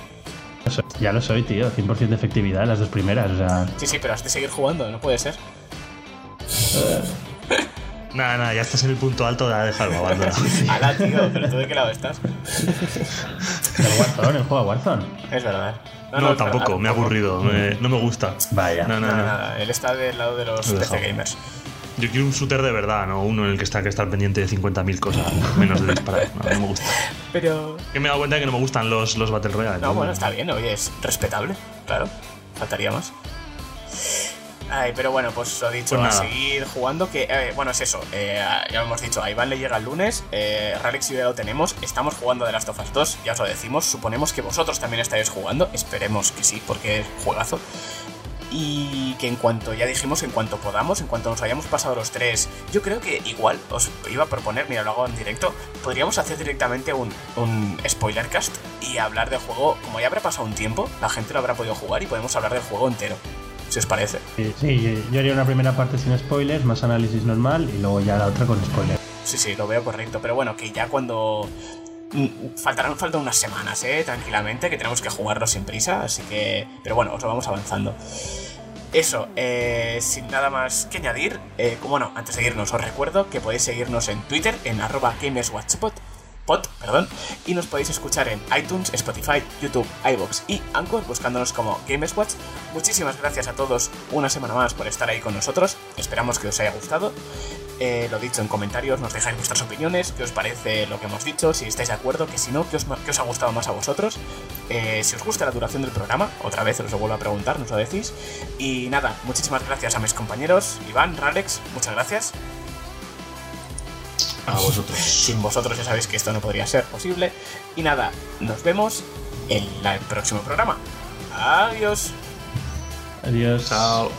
Ya lo soy, tío. 100% de efectividad las dos primeras. O sea, Sí, sí, pero has de seguir jugando, no puede ser. Nada, nada, ya estás en el punto alto de dejarlo abandonado. Ala, tío, pero tú de qué lado estás. el Warzone, el juego Warzone. Es verdad. No, tampoco, verdad, me ha aburrido, me- no me gusta. Vaya. No, no, Nada, no. nada, él está del lado de los PC gamers. Yo quiero un shooter de verdad, no uno en el que está que estar pendiente de 50.000 cosas, menos de disparar. No, no me gusta. Pero. Que me he dado cuenta de que no me gustan los, los Battle Royale. No, bueno, está bien, oye, es respetable, claro. Faltaría más. Ay, pero bueno, pues lo dicho, Pues a seguir jugando. Que, eh, bueno, es eso, eh, ya lo hemos dicho, a Iván le llega el lunes, eh, Ralex y yo ya lo tenemos, estamos jugando de Last of Us 2, ya os lo decimos, suponemos que vosotros también estáis jugando, esperemos que sí, porque es juegazo. Y que en cuanto, ya dijimos, en cuanto podamos, en cuanto nos hayamos pasado los tres, yo creo que igual os iba a proponer, mira, lo hago en directo, podríamos hacer directamente un, un spoilercast y hablar del juego, como ya habrá pasado un tiempo, la gente lo habrá podido jugar y podemos hablar del juego entero, si os parece. Sí, yo haría una primera parte sin spoilers, más análisis normal y luego ya la otra con spoilers. Sí, sí, lo veo correcto, pero bueno, que ya cuando... mm, Faltarán faltan unas semanas, eh, tranquilamente, que tenemos que jugarlo sin prisa, así que... Pero bueno, os lo vamos avanzando. Eso, eh, sin nada más que añadir, eh, como no, antes de irnos os recuerdo que podéis seguirnos en Twitter, en arroba gamerswatchpod, pod, perdón, y nos podéis escuchar en iTunes, Spotify, YouTube, iVoox y Anchor buscándonos como Gamerswatch. Muchísimas gracias a todos una semana más por estar ahí con nosotros, esperamos que os haya gustado. Eh, lo dicho en comentarios, nos dejáis vuestras opiniones, qué os parece lo que hemos dicho, si estáis de acuerdo, que si no, qué os, qué os ha gustado más a vosotros. Eh, si os gusta la duración del programa, otra vez os lo vuelvo a preguntar, nos lo decís. Y nada, muchísimas gracias a mis compañeros, Iván, Ralex, muchas gracias. A vosotros. Sin vosotros ya sabéis que esto no podría ser posible. Y nada, nos vemos en el próximo programa. Adiós. Adiós. Chao.